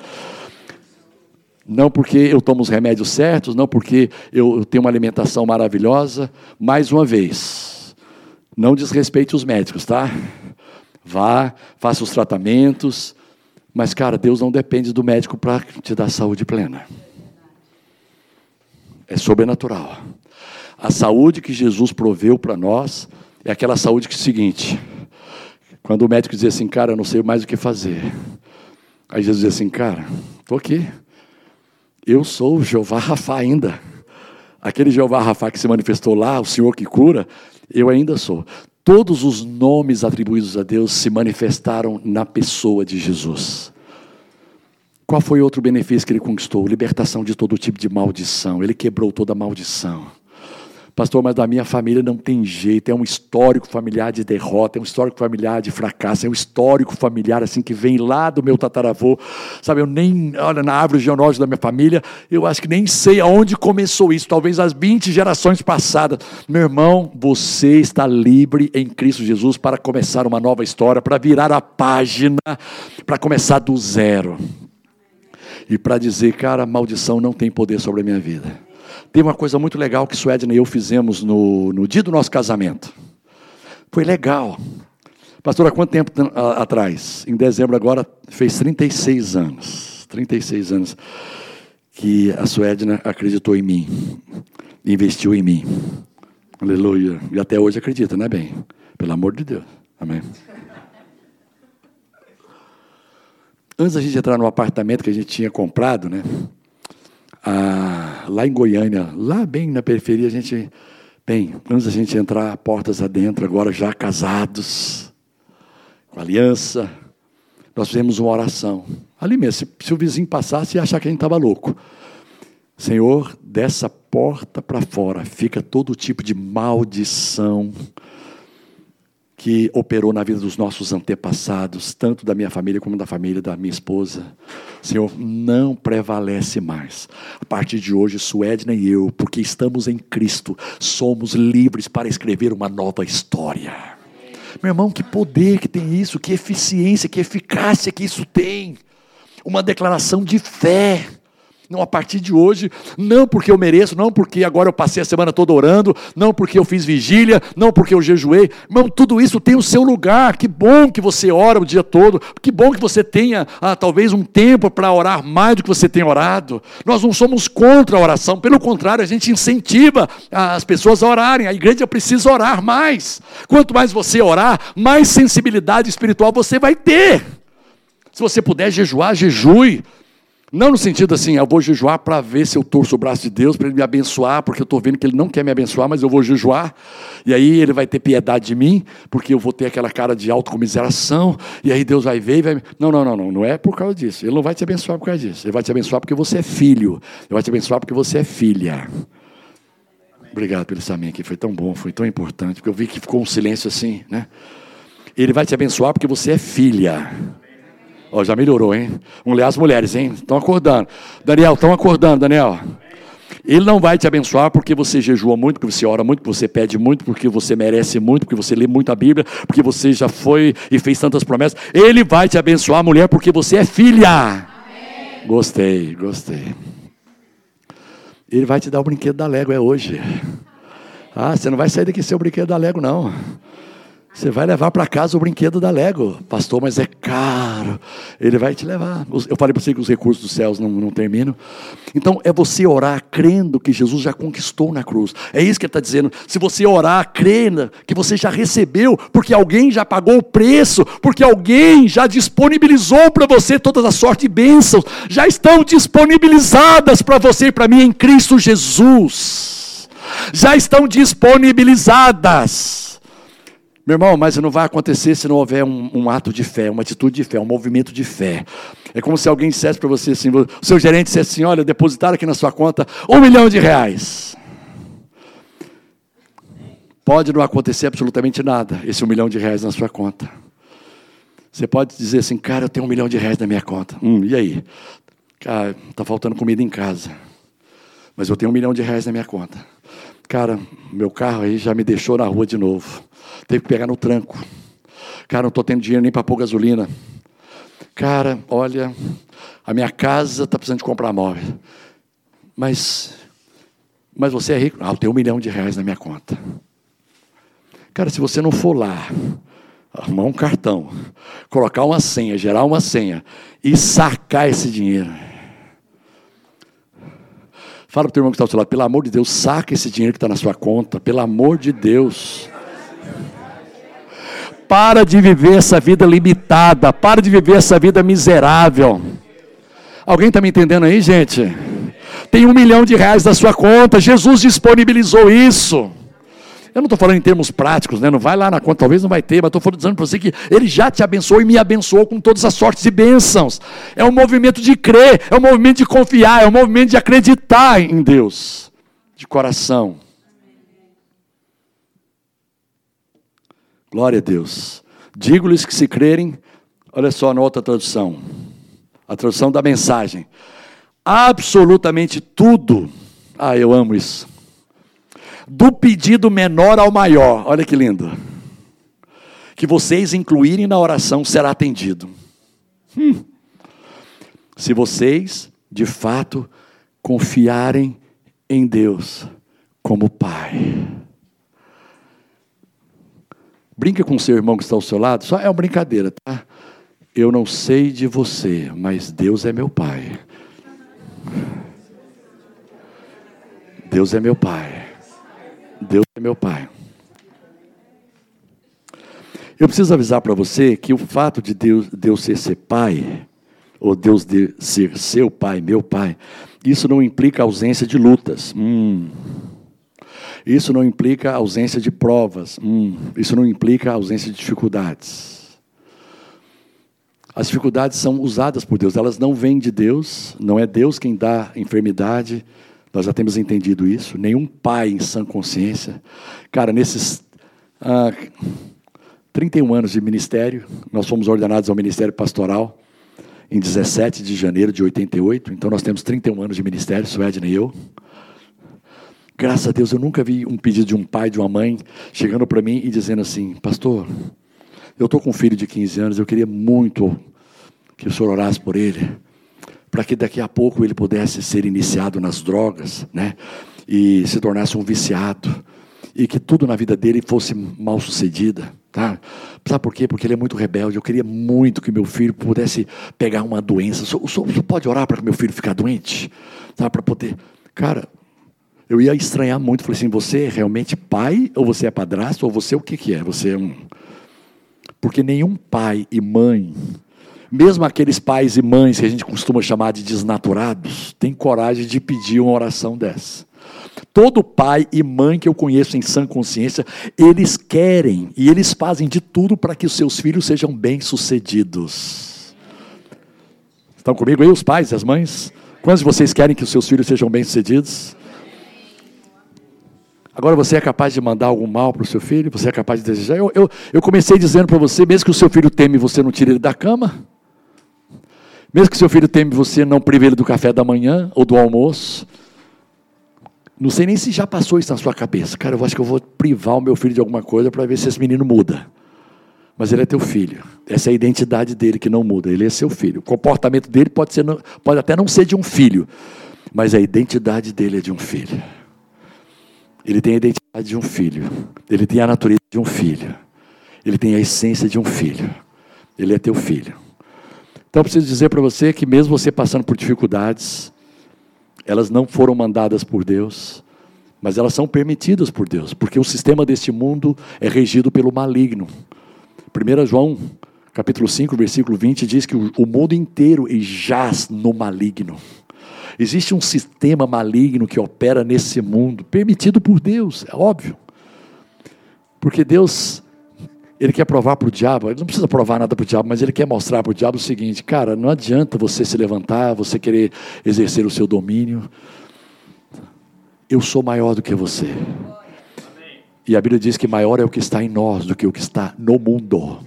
Não porque eu tomo os remédios certos, não porque eu, tenho uma alimentação maravilhosa. Mais uma vez, não desrespeite os médicos, tá? Vá, faça os tratamentos. Mas, cara, Deus não depende do médico para te dar saúde plena. É sobrenatural. A saúde que Jesus proveu para nós é aquela saúde que é o seguinte: quando o médico dizia assim, cara, não sei mais o que fazer. Aí Jesus dizia assim, cara, estou aqui. Eu sou o Jeová Rafa ainda. Aquele Jeová Rafa que se manifestou lá, o Senhor que cura, eu ainda sou. Todos os nomes atribuídos a Deus se manifestaram na pessoa de Jesus. Qual foi outro benefício que ele conquistou? Libertação de todo tipo de maldição. Ele quebrou toda maldição. Pastor, mas da minha família não tem jeito, é um histórico familiar de derrota, é um histórico familiar de fracasso, é um histórico familiar assim que vem lá do meu tataravô. Sabe, eu nem, olha, na árvore genealógica da minha família, eu acho que nem sei aonde começou isso, talvez as 20 gerações passadas. Meu irmão, você está livre em Cristo Jesus para começar uma nova história, para virar a página, para começar do zero. E para dizer, cara, maldição não tem poder sobre a minha vida. Tem uma coisa muito legal que Suedna e eu fizemos no, no dia do nosso casamento. Foi legal. Pastor, há quanto tempo atrás? Em dezembro agora fez 36 anos. 36 anos que a Suedna acreditou em mim. Investiu em mim. Aleluia. E até hoje acredita, não é bem? Pelo amor de Deus. Amém. Antes da gente entrar no apartamento que a gente tinha comprado, né? Ah, lá em Goiânia, lá bem na periferia, a gente tem, antes da gente entrar portas adentro, agora já casados, com aliança, nós fizemos uma oração. Ali mesmo, se, se o vizinho passasse, ia achar que a gente estava louco. Senhor, dessa porta para fora fica todo tipo de maldição, que operou na vida dos nossos antepassados, tanto da minha família como da família da minha esposa. Senhor, não prevalece mais. A partir de hoje, Suedna e eu, porque estamos em Cristo, somos livres para escrever uma nova história. Meu irmão, que poder que tem isso, que eficiência, que eficácia que isso tem. Uma declaração de fé não, a partir de hoje, não porque eu mereço, não porque agora eu passei a semana toda orando, não porque eu fiz vigília, não porque eu jejuei. Irmão, tudo isso tem o seu lugar. Que bom que você ora o dia todo. Que bom que você tenha ah, talvez um tempo para orar mais do que você tem orado. Nós não somos contra a oração, pelo contrário, a gente incentiva as pessoas a orarem. A igreja precisa orar mais. Quanto mais você orar, mais sensibilidade espiritual você vai ter. Se você puder jejuar, jejue. Não no sentido assim, eu vou jejuar para ver se eu torço o braço de Deus, para Ele me abençoar, porque eu estou vendo que Ele não quer me abençoar, mas eu vou jejuar, e aí Ele vai ter piedade de mim, porque eu vou ter aquela cara de autocomiseração, e aí Deus vai ver e vai. Não, não, não, não, não é por causa disso. Ele não vai te abençoar por causa disso. Ele vai te abençoar porque você é filho. Ele vai te abençoar porque você é filha. Obrigado pelo esse aqui, foi tão bom, foi tão importante, porque eu vi que ficou um silêncio assim, né? Ele vai te abençoar porque você é filha. Ó, já melhorou, hein? Vamos ler as mulheres, hein? Estão acordando. Daniel, estão acordando, Daniel. Ele não vai te abençoar porque você jejua muito, porque você ora muito, porque você pede muito, porque você merece muito, porque você lê muito a Bíblia, porque você já foi e fez tantas promessas. Ele vai te abençoar, mulher, porque você é filha. Amém. Gostei, gostei. Ele vai te dar o brinquedo da Lego, é hoje. Ah, você não vai sair daqui sem o brinquedo da Lego, não. Você vai levar para casa o brinquedo da Lego. Pastor, mas é caro. Ele vai te levar. Eu falei para você que os recursos dos céus não, não terminam. Então, é você orar crendo que Jesus já conquistou na cruz. É isso que ele está dizendo. Se você orar, crendo que você já recebeu, porque alguém já pagou o preço, porque alguém já disponibilizou para você todas as sortes de bênçãos, já estão disponibilizadas para você e para mim em Cristo Jesus. Já estão disponibilizadas. Meu irmão, mas não vai acontecer se não houver um, um, ato de fé, uma atitude de fé, um movimento de fé. É como se alguém dissesse para você assim: o seu gerente dissesse assim: olha, depositaram aqui na sua conta um milhão de reais. Pode não acontecer absolutamente nada, esse um milhão de reais na sua conta. Você pode dizer assim, cara, eu tenho um milhão de reais na minha conta. Hum, e aí? Cara, está faltando comida em casa. Mas eu tenho um milhão de reais na minha conta. Cara, meu carro aí já me deixou na rua de novo. Teve que pegar no tranco. Cara, não estou tendo dinheiro nem para pôr gasolina. Cara, olha, a minha casa está precisando de comprar móvel. Mas, mas você é rico? Ah, eu tenho um milhão de reais na minha conta. Cara, se você não for lá, arrumar um cartão, colocar uma senha, gerar uma senha e sacar esse dinheiro Fala para o teu irmão que está ao seu lado, pelo amor de Deus, saca esse dinheiro que está na sua conta, pelo amor de Deus. Para de viver essa vida limitada, para de viver essa vida miserável. Alguém está me entendendo aí, gente? Tem um milhão de reais na sua conta, Jesus disponibilizou isso. Eu não estou falando em termos práticos, né? não vai lá na conta, talvez não vai ter, mas estou dizendo para você que Ele já te abençoou e me abençoou com todas as sortes e bênçãos. É um movimento de crer, é um movimento de confiar, é um movimento de acreditar em Deus, de coração. Glória a Deus. Digo-lhes que se crerem, olha só na outra tradução, a tradução da mensagem. Absolutamente tudo, ah, eu amo isso do pedido menor ao maior. Olha que lindo. Que vocês incluírem na oração será atendido. Hum. Se vocês, de fato, confiarem em Deus como Pai. Brinca com o seu irmão que está ao seu lado, só é uma brincadeira, tá? Eu não sei de você, mas Deus é meu Pai. Deus é meu Pai. Deus é meu Pai. Eu preciso avisar para você que o fato de Deus, Deus ser, ser pai, ou Deus de ser seu pai, meu pai, isso não implica ausência de lutas. Hum. Isso não implica ausência de provas. Hum. Isso não implica ausência de dificuldades. As dificuldades são usadas por Deus, elas não vêm de Deus, não é Deus quem dá enfermidade, nós já temos entendido isso. Nenhum pai em sã consciência. Cara, nesses ah, 31 anos de ministério, nós fomos ordenados ao ministério pastoral em 17 de janeiro de 88. Então nós temos 31 anos de ministério, Suedna e eu. Graças a Deus, eu nunca vi um pedido de um pai, de uma mãe, chegando para mim e dizendo assim: Pastor, eu estou com um filho de 15 anos, eu queria muito que o senhor orasse por ele para que daqui a pouco ele pudesse ser iniciado nas drogas, né? E se tornasse um viciado e que tudo na vida dele fosse mal sucedida, tá? Sabe por quê? Porque ele é muito rebelde. Eu queria muito que meu filho pudesse pegar uma doença. O senhor, o senhor pode orar para que meu filho ficar doente, tá? Para poder, cara. Eu ia estranhar muito. Falei assim: você é realmente pai ou você é padrasto ou você o que que é? Você é um porque nenhum pai e mãe mesmo aqueles pais e mães que a gente costuma chamar de desnaturados, têm coragem de pedir uma oração dessa. Todo pai e mãe que eu conheço em sã consciência, eles querem e eles fazem de tudo para que os seus filhos sejam bem-sucedidos. Estão comigo aí, os pais e as mães? Quantos de vocês querem que os seus filhos sejam bem-sucedidos? Agora você é capaz de mandar algum mal para o seu filho? Você é capaz de desejar? Eu, eu, eu comecei dizendo para você, mesmo que o seu filho teme, você não tire ele da cama. Mesmo que seu filho teme você, não prive ele do café da manhã ou do almoço. Não sei nem se já passou isso na sua cabeça. Cara, eu acho que eu vou privar o meu filho de alguma coisa para ver se esse menino muda. Mas ele é teu filho. Essa é a identidade dele que não muda. Ele é seu filho. O comportamento dele pode, ser, pode até não ser de um filho, mas a identidade dele é de um filho. Ele tem a identidade de um filho. Ele tem a natureza de um filho. Ele tem a essência de um filho. Ele é teu filho. Então preciso dizer para você que mesmo você passando por dificuldades, elas não foram mandadas por Deus, mas elas são permitidas por Deus, porque o sistema deste mundo é regido pelo maligno. 1 João, capítulo 5, versículo 20, diz que o mundo inteiro jaz no maligno. Existe um sistema maligno que opera nesse mundo, permitido por Deus, é óbvio. Porque Deus, Ele quer provar para o diabo, Ele não precisa provar nada para o diabo, mas Ele quer mostrar para o diabo o seguinte: cara, não adianta você se levantar, você querer exercer o seu domínio. Eu sou maior do que você. E a Bíblia diz que maior é o que está em nós do que o que está no mundo.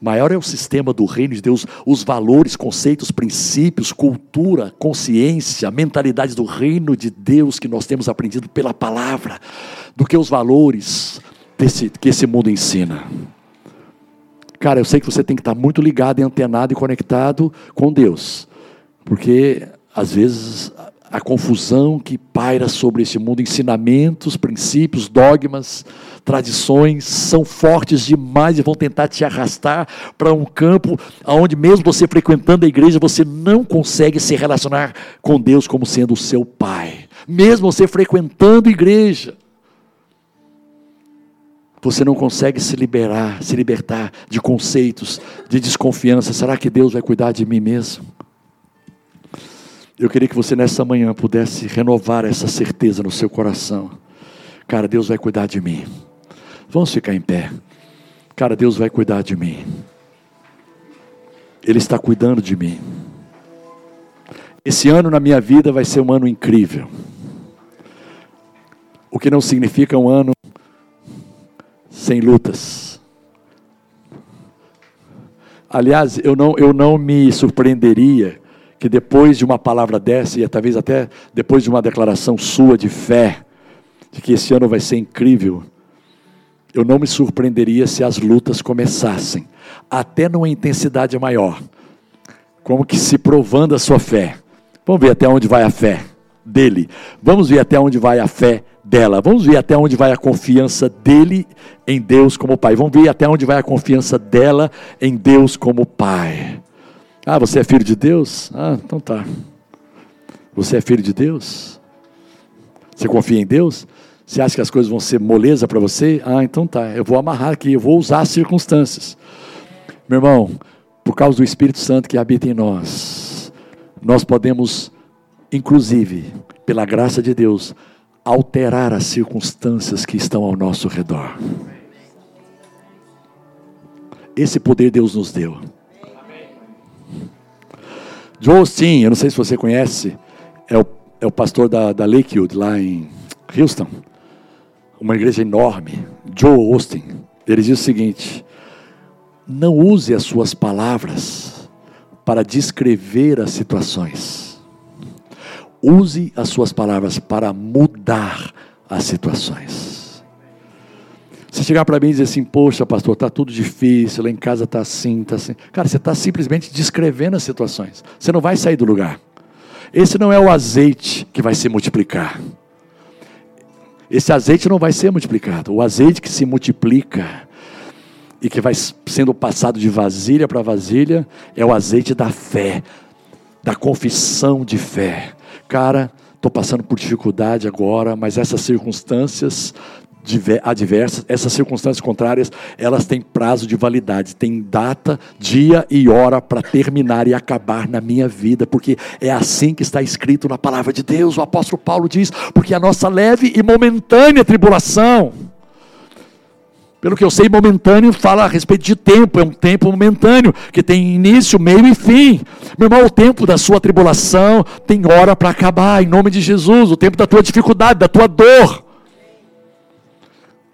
Maior é o sistema do reino de Deus, os valores, conceitos, princípios, cultura, consciência, mentalidade do reino de Deus que nós temos aprendido pela palavra, do que os valores desse, que esse mundo ensina. Cara, eu sei que você tem que estar muito ligado e antenado e conectado com Deus, porque às vezes a confusão que paira sobre esse mundo, ensinamentos, princípios, dogmas, tradições são fortes demais e vão tentar te arrastar para um campo onde mesmo você frequentando a igreja, você não consegue se relacionar com Deus como sendo o seu pai. Mesmo você frequentando a igreja, você não consegue se liberar, se libertar de conceitos de desconfiança. Será que Deus vai cuidar de mim mesmo? Eu queria que você nessa manhã pudesse renovar essa certeza no seu coração. Cara, Deus vai cuidar de mim. Vamos ficar em pé. Cara, Deus vai cuidar de mim. Ele está cuidando de mim. Esse ano na minha vida vai ser um ano incrível. O que não significa um ano sem lutas. Aliás, eu não, eu não me surpreenderia que depois de uma palavra dessa, e talvez até depois de uma declaração sua de fé, de que esse ano vai ser incrível, eu não me surpreenderia se as lutas começassem, até numa intensidade maior, como que se provando a sua fé. Vamos ver até onde vai a fé dele, vamos ver até onde vai a fé dela, vamos ver até onde vai a confiança dele em Deus como Pai, vamos ver até onde vai a confiança dela em Deus como Pai. Ah, você é filho de Deus? Ah, então tá. Você é filho de Deus? Você confia em Deus? Você acha que as coisas vão ser moleza para você? Ah, então tá. Eu vou amarrar aqui, eu vou usar as circunstâncias. Meu irmão, por causa do Espírito Santo que habita em nós, nós podemos, inclusive, pela graça de Deus, alterar as circunstâncias que estão ao nosso redor. Esse poder Deus nos deu. Joe Austin, eu não sei se você conhece, é o, é o pastor da, da Lakewood, lá em Houston, uma igreja enorme. Joe Austin, ele diz o seguinte: não use as suas palavras para descrever as situações, use as suas palavras para mudar as situações. Se chegar para mim e dizer assim, poxa, pastor, está tudo difícil, lá em casa está assim, está assim. Cara, você está simplesmente descrevendo as situações. Você não vai sair do lugar. Esse não é o azeite que vai se multiplicar. Esse azeite não vai ser multiplicado. O azeite que se multiplica e que vai sendo passado de vasilha para vasilha é o azeite da fé, da confissão de fé. Cara, estou passando por dificuldade agora, mas essas circunstâncias adversas, essas circunstâncias contrárias, elas têm prazo de validade, têm data, dia e hora para terminar e acabar na minha vida, porque é assim que está escrito na palavra de Deus. O apóstolo Paulo diz: porque a nossa leve e momentânea tribulação, pelo que eu sei, momentâneo fala a respeito de tempo, é um tempo momentâneo, que tem início, meio e fim. Meu irmão, o tempo da sua tribulação tem hora para acabar, em nome de Jesus, o tempo da tua dificuldade, da tua dor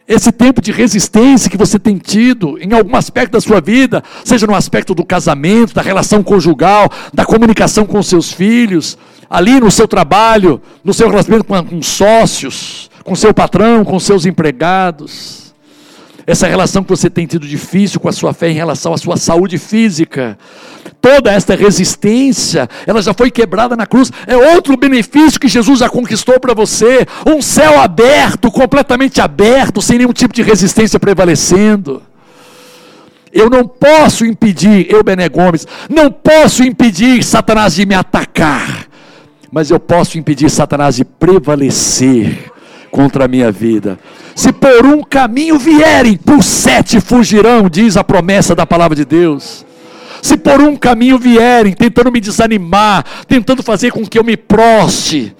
esse tempo de resistência que você tem tido em algum aspecto da sua vida, seja no aspecto do casamento, da relação conjugal, da comunicação com seus filhos, ali no seu trabalho, no seu relacionamento com, com sócios, com seu patrão, com seus empregados. Essa relação que você tem tido difícil com a sua fé em relação à sua saúde física. Toda esta resistência, ela já foi quebrada na cruz. É outro benefício que Jesus já conquistou para você. Um céu aberto, completamente aberto, sem nenhum tipo de resistência prevalecendo. Eu não posso impedir, eu, Bené Gomes, não posso impedir Satanás de me atacar, mas eu posso impedir Satanás de prevalecer contra a minha vida. Se por um caminho vierem, por sete fugirão, diz a promessa da palavra de Deus. Se por um caminho vierem, tentando me desanimar, tentando fazer com que eu me proste,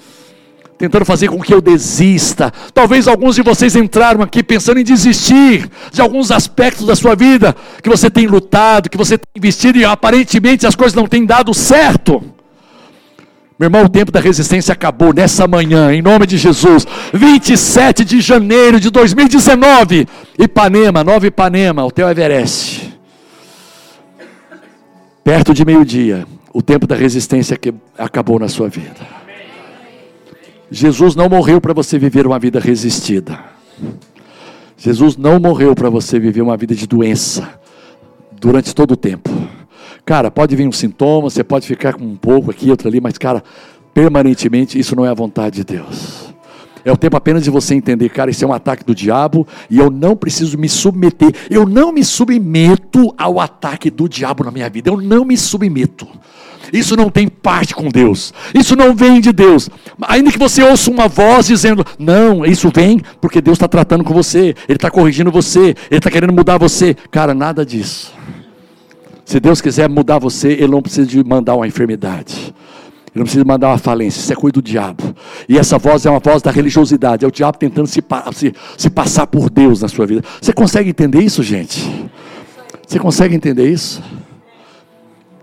tentando fazer com que eu desista. Talvez alguns de vocês entraram aqui pensando em desistir de alguns aspectos da sua vida que você tem lutado, que você tem investido e aparentemente as coisas não têm dado certo. Meu irmão, o tempo da resistência acabou nessa manhã, em nome de Jesus. 27 de janeiro de 2019, Ipanema, Nova Ipanema, Hotel Everest. Perto de meio-dia, o tempo da resistência que acabou na sua vida. Jesus não morreu para você viver uma vida resistida. Jesus não morreu para você viver uma vida de doença durante todo o tempo. Cara, pode vir um sintoma, você pode ficar com um pouco aqui, outro ali, mas, cara, permanentemente isso não é a vontade de Deus. É o tempo apenas de você entender, cara, isso é um ataque do diabo e eu não preciso me submeter. Eu não me submeto ao ataque do diabo na minha vida. Eu não me submeto. Isso não tem parte com Deus. Isso não vem de Deus. Ainda que você ouça uma voz dizendo, não, isso vem porque Deus está tratando com você, Ele está corrigindo você, Ele está querendo mudar você. Cara, nada disso. Se Deus quiser mudar você, Ele não precisa de mandar uma enfermidade. Ele não precisa mandar uma falência, isso é coisa do diabo. E essa voz é uma voz da religiosidade, é o diabo tentando se, se, se passar por Deus na sua vida. Você consegue entender isso, gente? Você consegue entender isso?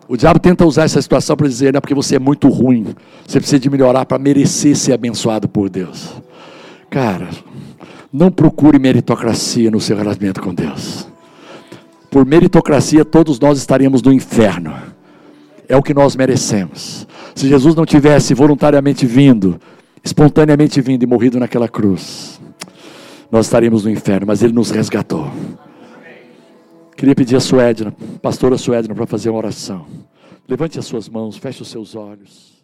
O diabo tenta usar essa situação para dizer, não, porque você é muito ruim, você precisa de melhorar para merecer ser abençoado por Deus. Cara, não procure meritocracia no seu relacionamento com Deus por meritocracia, todos nós estaríamos no inferno. É o que nós merecemos. Se Jesus não tivesse voluntariamente vindo, espontaneamente vindo e morrido naquela cruz, nós estaríamos no inferno, mas Ele nos resgatou. Queria pedir a Suedna, pastora Suedna, para fazer uma oração. Levante as suas mãos, feche os seus olhos.